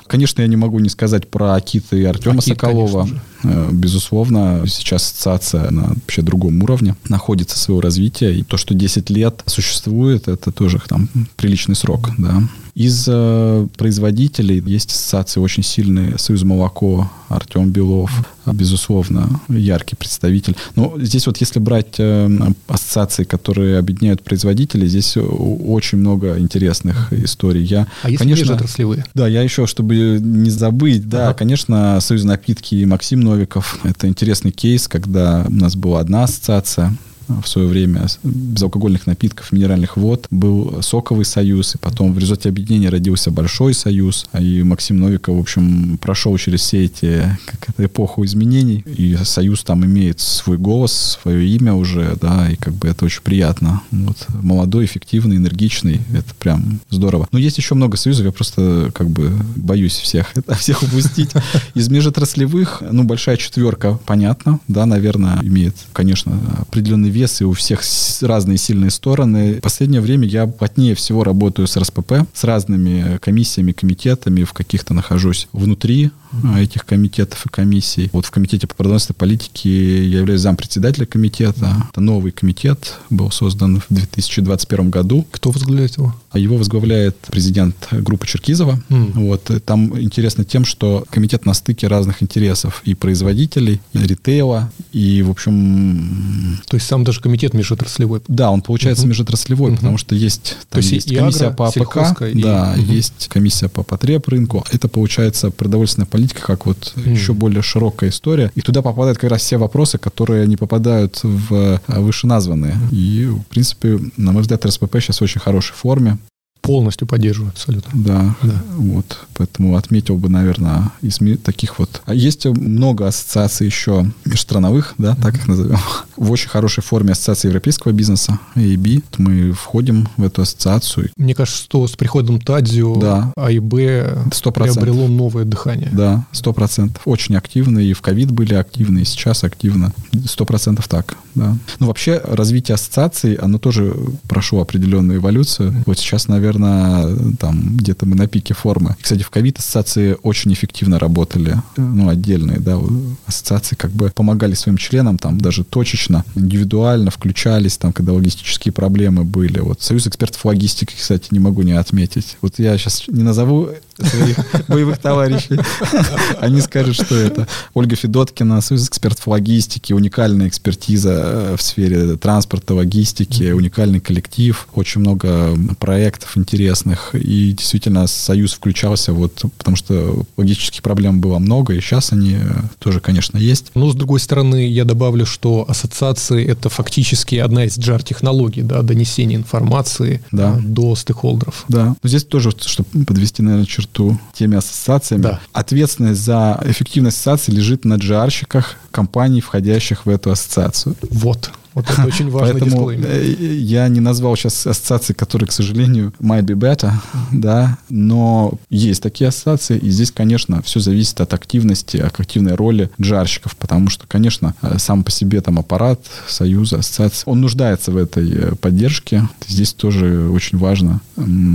[SPEAKER 2] Конечно, я не могу не сказать про Акита и Артема Соколова. Э, безусловно, сейчас ассоциация на вообще другом уровне находится своего развития. И то, что 10 лет существует, это тоже там приличный срок, да. Из э, производителей есть ассоциации очень сильные. Союз молоко, Артем Белов, безусловно, яркий представитель. Но здесь вот если брать э, ассоциации, которые объединяют производителей, здесь очень много интересных историй. Я,
[SPEAKER 1] а если конечно, отраслевые?
[SPEAKER 2] Да, я еще, чтобы не забыть, да, ага. конечно, Союз напитки и Максим Новиков. Это интересный кейс, когда у нас была одна ассоциация, в свое время безалкогольных напитков, минеральных вод. Был соковый союз, и потом в результате объединения родился большой союз. А и Максим Новиков, в общем, прошел через все эти как это, эпоху изменений. И союз там имеет свой голос, свое имя уже, да, и как бы это очень приятно. Вот. Молодой, эффективный, энергичный. Это прям здорово. Но есть еще много союзов, я просто как бы боюсь всех, это, всех упустить. Из межотраслевых, ну, большая четверка, понятно, да, наверное, имеет, конечно, определенный вес, и у всех разные сильные стороны. В последнее время я плотнее всего работаю с РСПП, с разными комиссиями, комитетами, в каких-то нахожусь внутри mm-hmm. этих комитетов и комиссий. Вот в комитете по продовольственной политике я являюсь зампредседателя комитета. Это новый комитет, был создан в 2021 году.
[SPEAKER 1] Кто возглавляет его?
[SPEAKER 2] А его возглавляет президент группы Черкизова. Mm. Вот. Там интересно тем, что комитет на стыке разных интересов и производителей, и ритейла, и, в общем...
[SPEAKER 1] То есть сам даже комитет межотраслевой?
[SPEAKER 2] Да, он получается uh-huh. межотраслевой, uh-huh. потому что есть, там есть, есть комиссия агро, по АПК, и... да, uh-huh. есть комиссия по потреб рынку. Это, получается, продовольственная политика как вот uh-huh. еще более широкая история. И туда попадают как раз все вопросы, которые не попадают в вышеназванные. Uh-huh. И, в принципе, на мой взгляд, РСПП сейчас в очень хорошей форме.
[SPEAKER 1] Полностью поддерживаю, абсолютно.
[SPEAKER 2] Да, да. Вот. Поэтому отметил бы, наверное, из таких вот. А есть много ассоциаций еще межстрановых, да, mm-hmm. так их назовем. В очень хорошей форме ассоциации европейского бизнеса, AIB. Мы входим в эту ассоциацию.
[SPEAKER 1] Мне кажется, что с приходом Тадзио да. AIB 100%. приобрело новое дыхание.
[SPEAKER 2] Да, сто процентов. Очень активно. И в ковид были активны, и сейчас активно. Сто процентов так, да. Ну, вообще, развитие ассоциаций, оно тоже прошло определенную эволюцию. Вот сейчас, наверное, наверное, там где-то мы на пике формы. Кстати, в ковид ассоциации очень эффективно работали, ну, отдельные, да, ассоциации как бы помогали своим членам там даже точечно, индивидуально включались там, когда логистические проблемы были. Вот Союз экспертов логистики, кстати, не могу не отметить. Вот я сейчас не назову своих боевых товарищей. Они скажут, что это Ольга Федоткина, Союз экспертов логистики, уникальная экспертиза э, в сфере транспорта, логистики, уникальный коллектив, очень много проектов интересных. И действительно Союз включался, вот, потому что логических проблем было много, и сейчас они э, тоже, конечно, есть.
[SPEAKER 1] Но, с другой стороны, я добавлю, что ассоциации — это фактически одна из джар-технологий, да, донесения информации да. до стейкхолдеров.
[SPEAKER 2] Да. Но здесь тоже, чтобы подвести, наверное, черту теми ассоциациями, да. ответственность за эффективность ассоциации лежит на джарщиках компаний, входящих в эту ассоциацию.
[SPEAKER 1] Вот. Вот это очень важный
[SPEAKER 2] Поэтому дисклеймер. Э, я не назвал сейчас ассоциации, которые, к сожалению, might be better, да, но есть такие ассоциации, и здесь, конечно, все зависит от активности, от активной роли джарщиков, потому что, конечно, э, сам по себе там аппарат, союза, ассоциации, он нуждается в этой э, поддержке. Здесь тоже очень важно,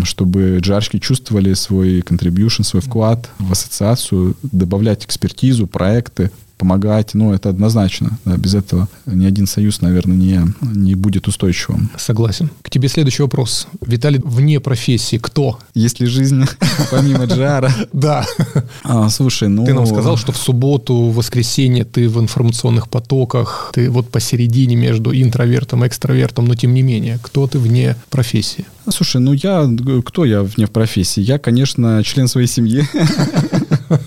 [SPEAKER 2] чтобы джарщики чувствовали свой contribution, свой вклад в ассоциацию, добавлять экспертизу, проекты, помогать, ну, это однозначно. Да, без этого ни один союз, наверное, не, не будет устойчивым.
[SPEAKER 1] Согласен. К тебе следующий вопрос. Виталий, вне профессии кто?
[SPEAKER 2] Есть ли жизнь помимо Джара?
[SPEAKER 1] Да.
[SPEAKER 2] А, слушай, ну...
[SPEAKER 1] Ты нам сказал, что в субботу, в воскресенье ты в информационных потоках, ты вот посередине между интровертом и экстравертом, но тем не менее, кто ты вне профессии?
[SPEAKER 2] Слушай, ну я... Кто я вне профессии? Я, конечно, член своей семьи.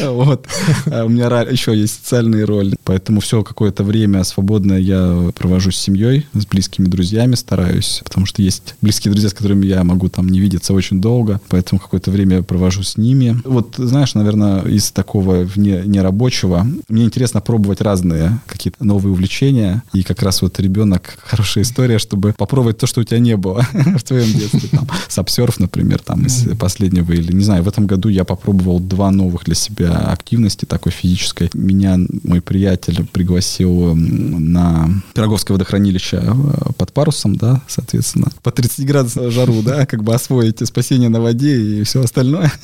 [SPEAKER 2] Вот. А у меня еще есть социальные роли. Поэтому все какое-то время свободное я провожу с семьей, с близкими друзьями стараюсь, потому что есть близкие друзья, с которыми я могу там не видеться очень долго, поэтому какое-то время я провожу с ними. Вот, знаешь, наверное, из такого вне нерабочего, мне интересно пробовать разные какие-то новые увлечения, и как раз вот ребенок хорошая история, чтобы попробовать то, что у тебя не было в твоем детстве. Там, сапсерф, например, там из последнего, или, не знаю, в этом году я попробовал два новых для себя активности такой физической. Меня мой приятель пригласил на Пироговское водохранилище э, под парусом, да, соответственно, по 30 градусов жару, да, как бы освоить спасение на воде и все остальное.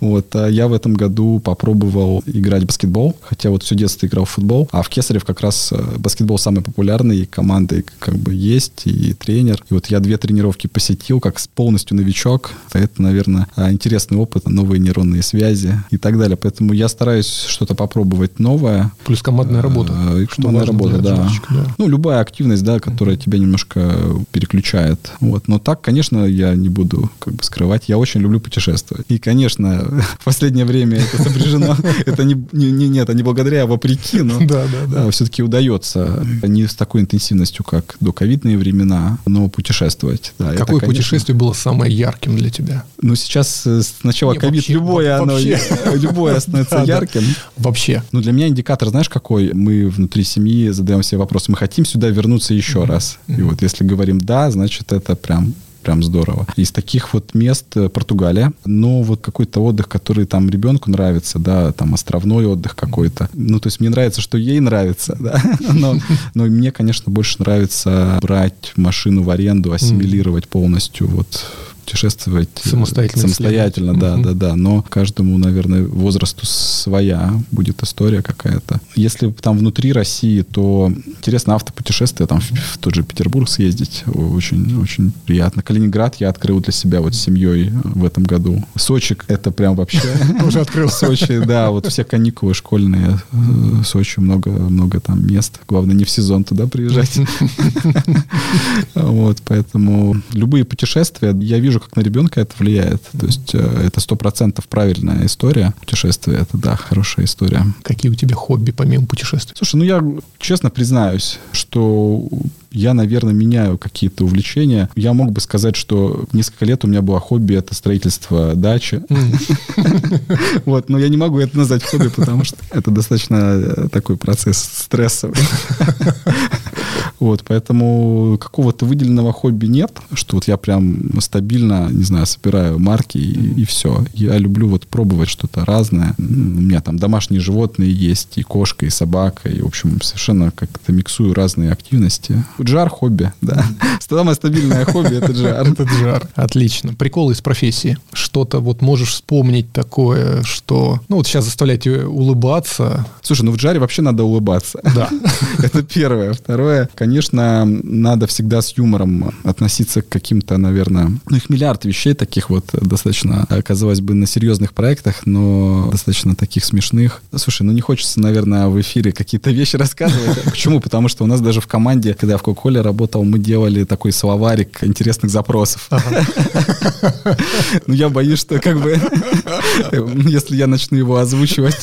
[SPEAKER 2] Вот, а я в этом году попробовал играть в баскетбол, хотя вот все детство играл в футбол, а в Кесарев как раз э, баскетбол самый популярный, команды как бы есть, и тренер. И вот я две тренировки посетил, как полностью новичок. Это, наверное, интересный опыт, новые нейронные связи и так далее. Поэтому я стараюсь что-то попробовать новое.
[SPEAKER 1] Плюс командная работа.
[SPEAKER 2] Э, командная работа, да. да. Ну, любая активность, да, которая тебя немножко переключает. Вот. Но так, конечно, я не буду как бы скрывать. Я очень люблю путешествовать. И, конечно, в последнее время это сопряжено. Это не, не, не, нет, а не благодаря, а вопреки, но да, да, да. все-таки удается не с такой интенсивностью, как до ковидные времена, но путешествовать.
[SPEAKER 1] Да, Какое это, конечно... путешествие было самое ярким для тебя?
[SPEAKER 2] Ну, сейчас э, сначала ковид, любое оно, любое становится ярким.
[SPEAKER 1] Вообще.
[SPEAKER 2] Ну, для меня индикатор, знаешь, какой? Мы внутри семьи задаем себе вопрос, мы хотим сюда вернуться еще раз. И вот если говорим «да», значит, это прям прям здорово. Из таких вот мест э, Португалия, но вот какой-то отдых, который там ребенку нравится, да, там островной отдых какой-то. Ну, то есть мне нравится, что ей нравится, да, но, но мне, конечно, больше нравится брать машину в аренду, ассимилировать полностью вот путешествовать
[SPEAKER 1] э, самостоятельно,
[SPEAKER 2] самостоятельно да, угу. да, да. Но каждому, наверное, возрасту своя будет история какая-то. Если там внутри России, то интересно автопутешествие, там в, в тот же Петербург съездить, очень, очень приятно. Калининград я открыл для себя вот с семьей в этом году. Сочи это прям вообще...
[SPEAKER 1] Уже открыл.
[SPEAKER 2] Сочи, да, вот все каникулы школьные, э, Сочи много, много там мест. Главное, не в сезон туда приезжать. Вот, поэтому любые путешествия, я вижу как на ребенка это влияет. То есть э, это сто процентов правильная история. Путешествие — это, да, хорошая история.
[SPEAKER 1] Какие у тебя хобби помимо путешествий?
[SPEAKER 2] Слушай, ну я честно признаюсь, что я, наверное, меняю какие-то увлечения. Я мог бы сказать, что несколько лет у меня было хобби это строительство дачи. Вот, но я не могу это назвать хобби, потому что это достаточно э, такой процесс стрессовый. Вот, поэтому какого-то выделенного хобби нет, что вот я прям стабильно, не знаю, собираю марки и, и все. Я люблю вот пробовать что-то разное. У меня там домашние животные есть, и кошка, и собака, и, в общем, совершенно как-то миксую разные активности. Джар хобби, да. Самое стабильное хобби — это джар.
[SPEAKER 1] Это джар. Отлично. Прикол из профессии. Что-то вот можешь вспомнить такое, что... Ну, вот сейчас заставляете улыбаться.
[SPEAKER 2] Слушай, ну в джаре вообще надо улыбаться.
[SPEAKER 1] Да.
[SPEAKER 2] Это первое. Второе, конечно, надо всегда с юмором относиться к каким-то, наверное... Ну, их миллиард вещей таких вот достаточно, казалось бы, на серьезных проектах, но достаточно таких смешных. Слушай, ну не хочется, наверное, в эфире какие-то вещи рассказывать. Почему? Потому что у нас даже в команде, когда я в Кока-Коле работал, мы делали такой словарик интересных запросов. Ну, я боюсь, что как бы, если я начну его озвучивать...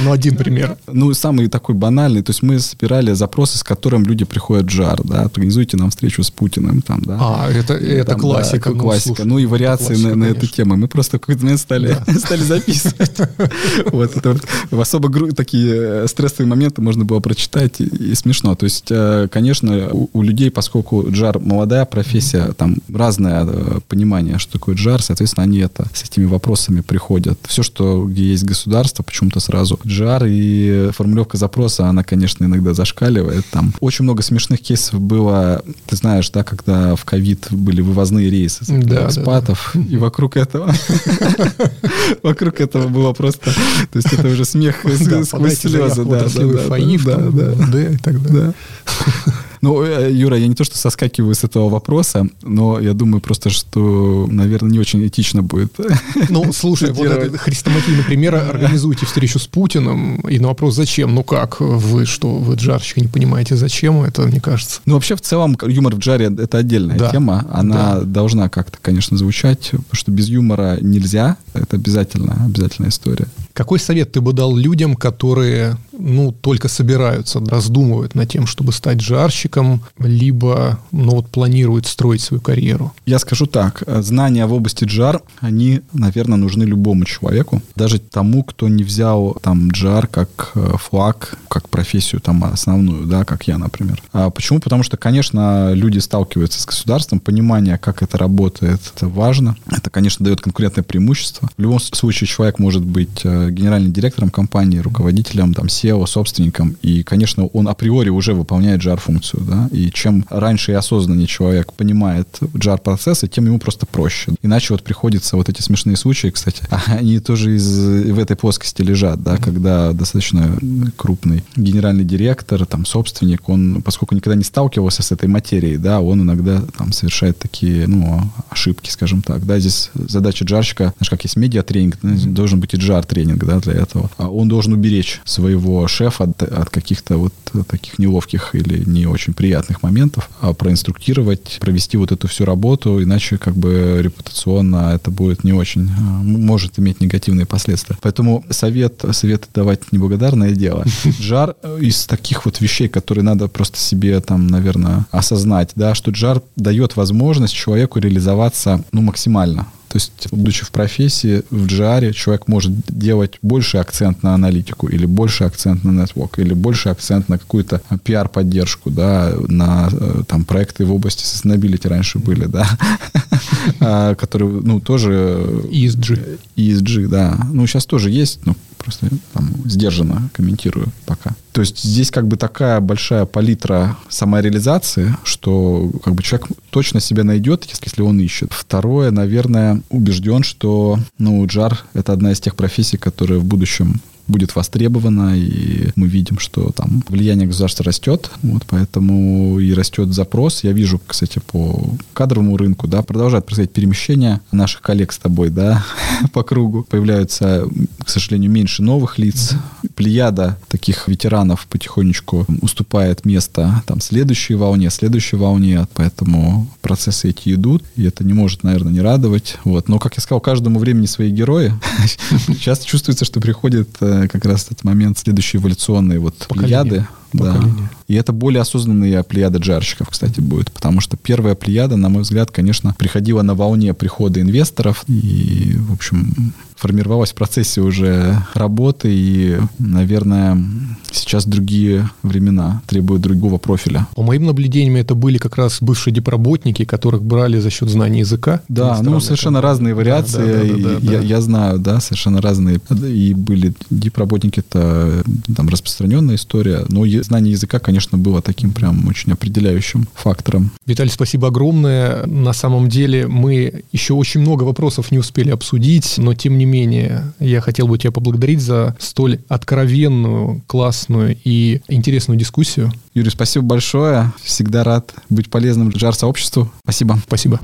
[SPEAKER 1] Ну, один пример.
[SPEAKER 2] Ну, самый такой банальный. То есть мы собирали запросы, с которым люди приходят в жар, да, организуйте нам встречу с Путиным, там, да.
[SPEAKER 1] А, это, это там, классика.
[SPEAKER 2] Да, ну, классика. Слушай, ну, и вариации классика, на, на эту тему. Мы просто в какой-то момент стали, да. стали записывать. Вот это в особо такие э, стрессовые моменты можно было прочитать, и смешно. То есть, э, конечно, у людей, поскольку джар молодая профессия, там разное э, понимание, что такое джар, соответственно, они это с этими вопросами приходят. Все, что где есть государство, почему-то сразу джар и формулировка запроса, она, конечно, иногда зашкаливает. Там очень много смешных кейсов было, ты знаешь, да, когда в ковид были вывозные рейсы да, экспатов, да, да. и вокруг этого вокруг этого было просто, то есть это уже смех сквозь слезы, да, да, да,
[SPEAKER 1] да, да, да, и так далее.
[SPEAKER 2] Ну, э, Юра, я не то, что соскакиваю с этого вопроса, но я думаю просто, что, наверное, не очень этично будет.
[SPEAKER 1] Ну, слушай, вот этот хрестоматийный пример, организуйте встречу с Путиным, и на вопрос, зачем? Ну как, вы что, вы джарщик, не понимаете, зачем это, мне кажется?
[SPEAKER 2] Ну, вообще, в целом, юмор в джаре — это отдельная да. тема. Она да. должна как-то, конечно, звучать, потому что без юмора нельзя. Это обязательно, обязательная история.
[SPEAKER 1] Какой совет ты бы дал людям, которые, ну, только собираются, раздумывают над тем, чтобы стать жарщиком, либо, ну, вот планируют строить свою карьеру?
[SPEAKER 2] Я скажу так. Знания в области джар, они, наверное, нужны любому человеку. Даже тому, кто не взял там джар как э, флаг, как профессию там основную, да, как я, например. А почему? Потому что, конечно, люди сталкиваются с государством, понимание, как это работает, это важно. Это, конечно, дает конкурентное преимущество. В любом случае человек может быть э, генеральным директором компании, руководителем, там, SEO, собственником, и, конечно, он априори уже выполняет JAR-функцию, да, и чем раньше и осознаннее человек понимает JAR-процессы, тем ему просто проще. Иначе вот приходится вот эти смешные случаи, кстати, они тоже из, в этой плоскости лежат, да, когда достаточно крупный генеральный директор, там, собственник, он, поскольку никогда не сталкивался с этой материей, да, он иногда там совершает такие, ну, ошибки, скажем так, да, здесь задача джарщика, знаешь, как есть медиатренинг, должен быть и джар-тренинг, тренинг да, для этого. А он должен уберечь своего шефа от, от каких-то вот таких неловких или не очень приятных моментов, а проинструктировать, провести вот эту всю работу, иначе как бы репутационно это будет не очень, а, может иметь негативные последствия. Поэтому совет, совет давать неблагодарное дело. Жар из таких вот вещей, которые надо просто себе там, наверное, осознать, да, что джар дает возможность человеку реализоваться, ну, максимально. То есть, будучи в профессии, в джаре человек может делать больше акцент на аналитику, или больше акцент на нетворк, или больше акцент на какую-то пиар-поддержку, да, на э, там проекты в области sustainability раньше были, да, а, которые, ну, тоже...
[SPEAKER 1] ESG.
[SPEAKER 2] ESG, да. Ну, сейчас тоже есть, но просто там, сдержанно комментирую пока. То есть здесь как бы такая большая палитра самореализации, что как бы человек точно себя найдет, если он ищет. Второе, наверное, убежден, что ну, джар — это одна из тех профессий, которые в будущем будет востребовано, и мы видим, что там влияние государства растет, вот поэтому и растет запрос. Я вижу, кстати, по кадровому рынку, да, продолжает происходить перемещение наших коллег с тобой, да, по кругу. Появляются, к сожалению, меньше новых лиц. Плеяда таких ветеранов потихонечку уступает место там следующей волне, следующей волне, поэтому процессы эти идут, и это не может, наверное, не радовать. Вот. Но, как я сказал, каждому времени свои герои. Часто чувствуется, что приходит как раз этот момент следующей эволюционной вот плеяды. Да. И это более осознанная плеяда джарщиков, кстати, будет. Потому что первая плеяда, на мой взгляд, конечно, приходила на волне прихода инвесторов. И, в общем, формировалась в процессе уже работы. И, наверное, сейчас другие времена требуют другого профиля.
[SPEAKER 1] По моим наблюдениям, это были как раз бывшие дипработники, которых брали за счет знания языка.
[SPEAKER 2] Да, ну, совершенно там. разные вариации. Да, да, да, да, я, да. я знаю, да, совершенно разные. И были дипработники, это там распространенная история. Но знание языка, конечно, было таким прям очень определяющим фактором.
[SPEAKER 1] Виталий, спасибо огромное. На самом деле мы еще очень много вопросов не успели обсудить, но тем не менее я хотел бы тебя поблагодарить за столь откровенную, классную и интересную дискуссию.
[SPEAKER 2] Юрий, спасибо большое. Всегда рад быть полезным джар-сообществу. Спасибо.
[SPEAKER 1] Спасибо.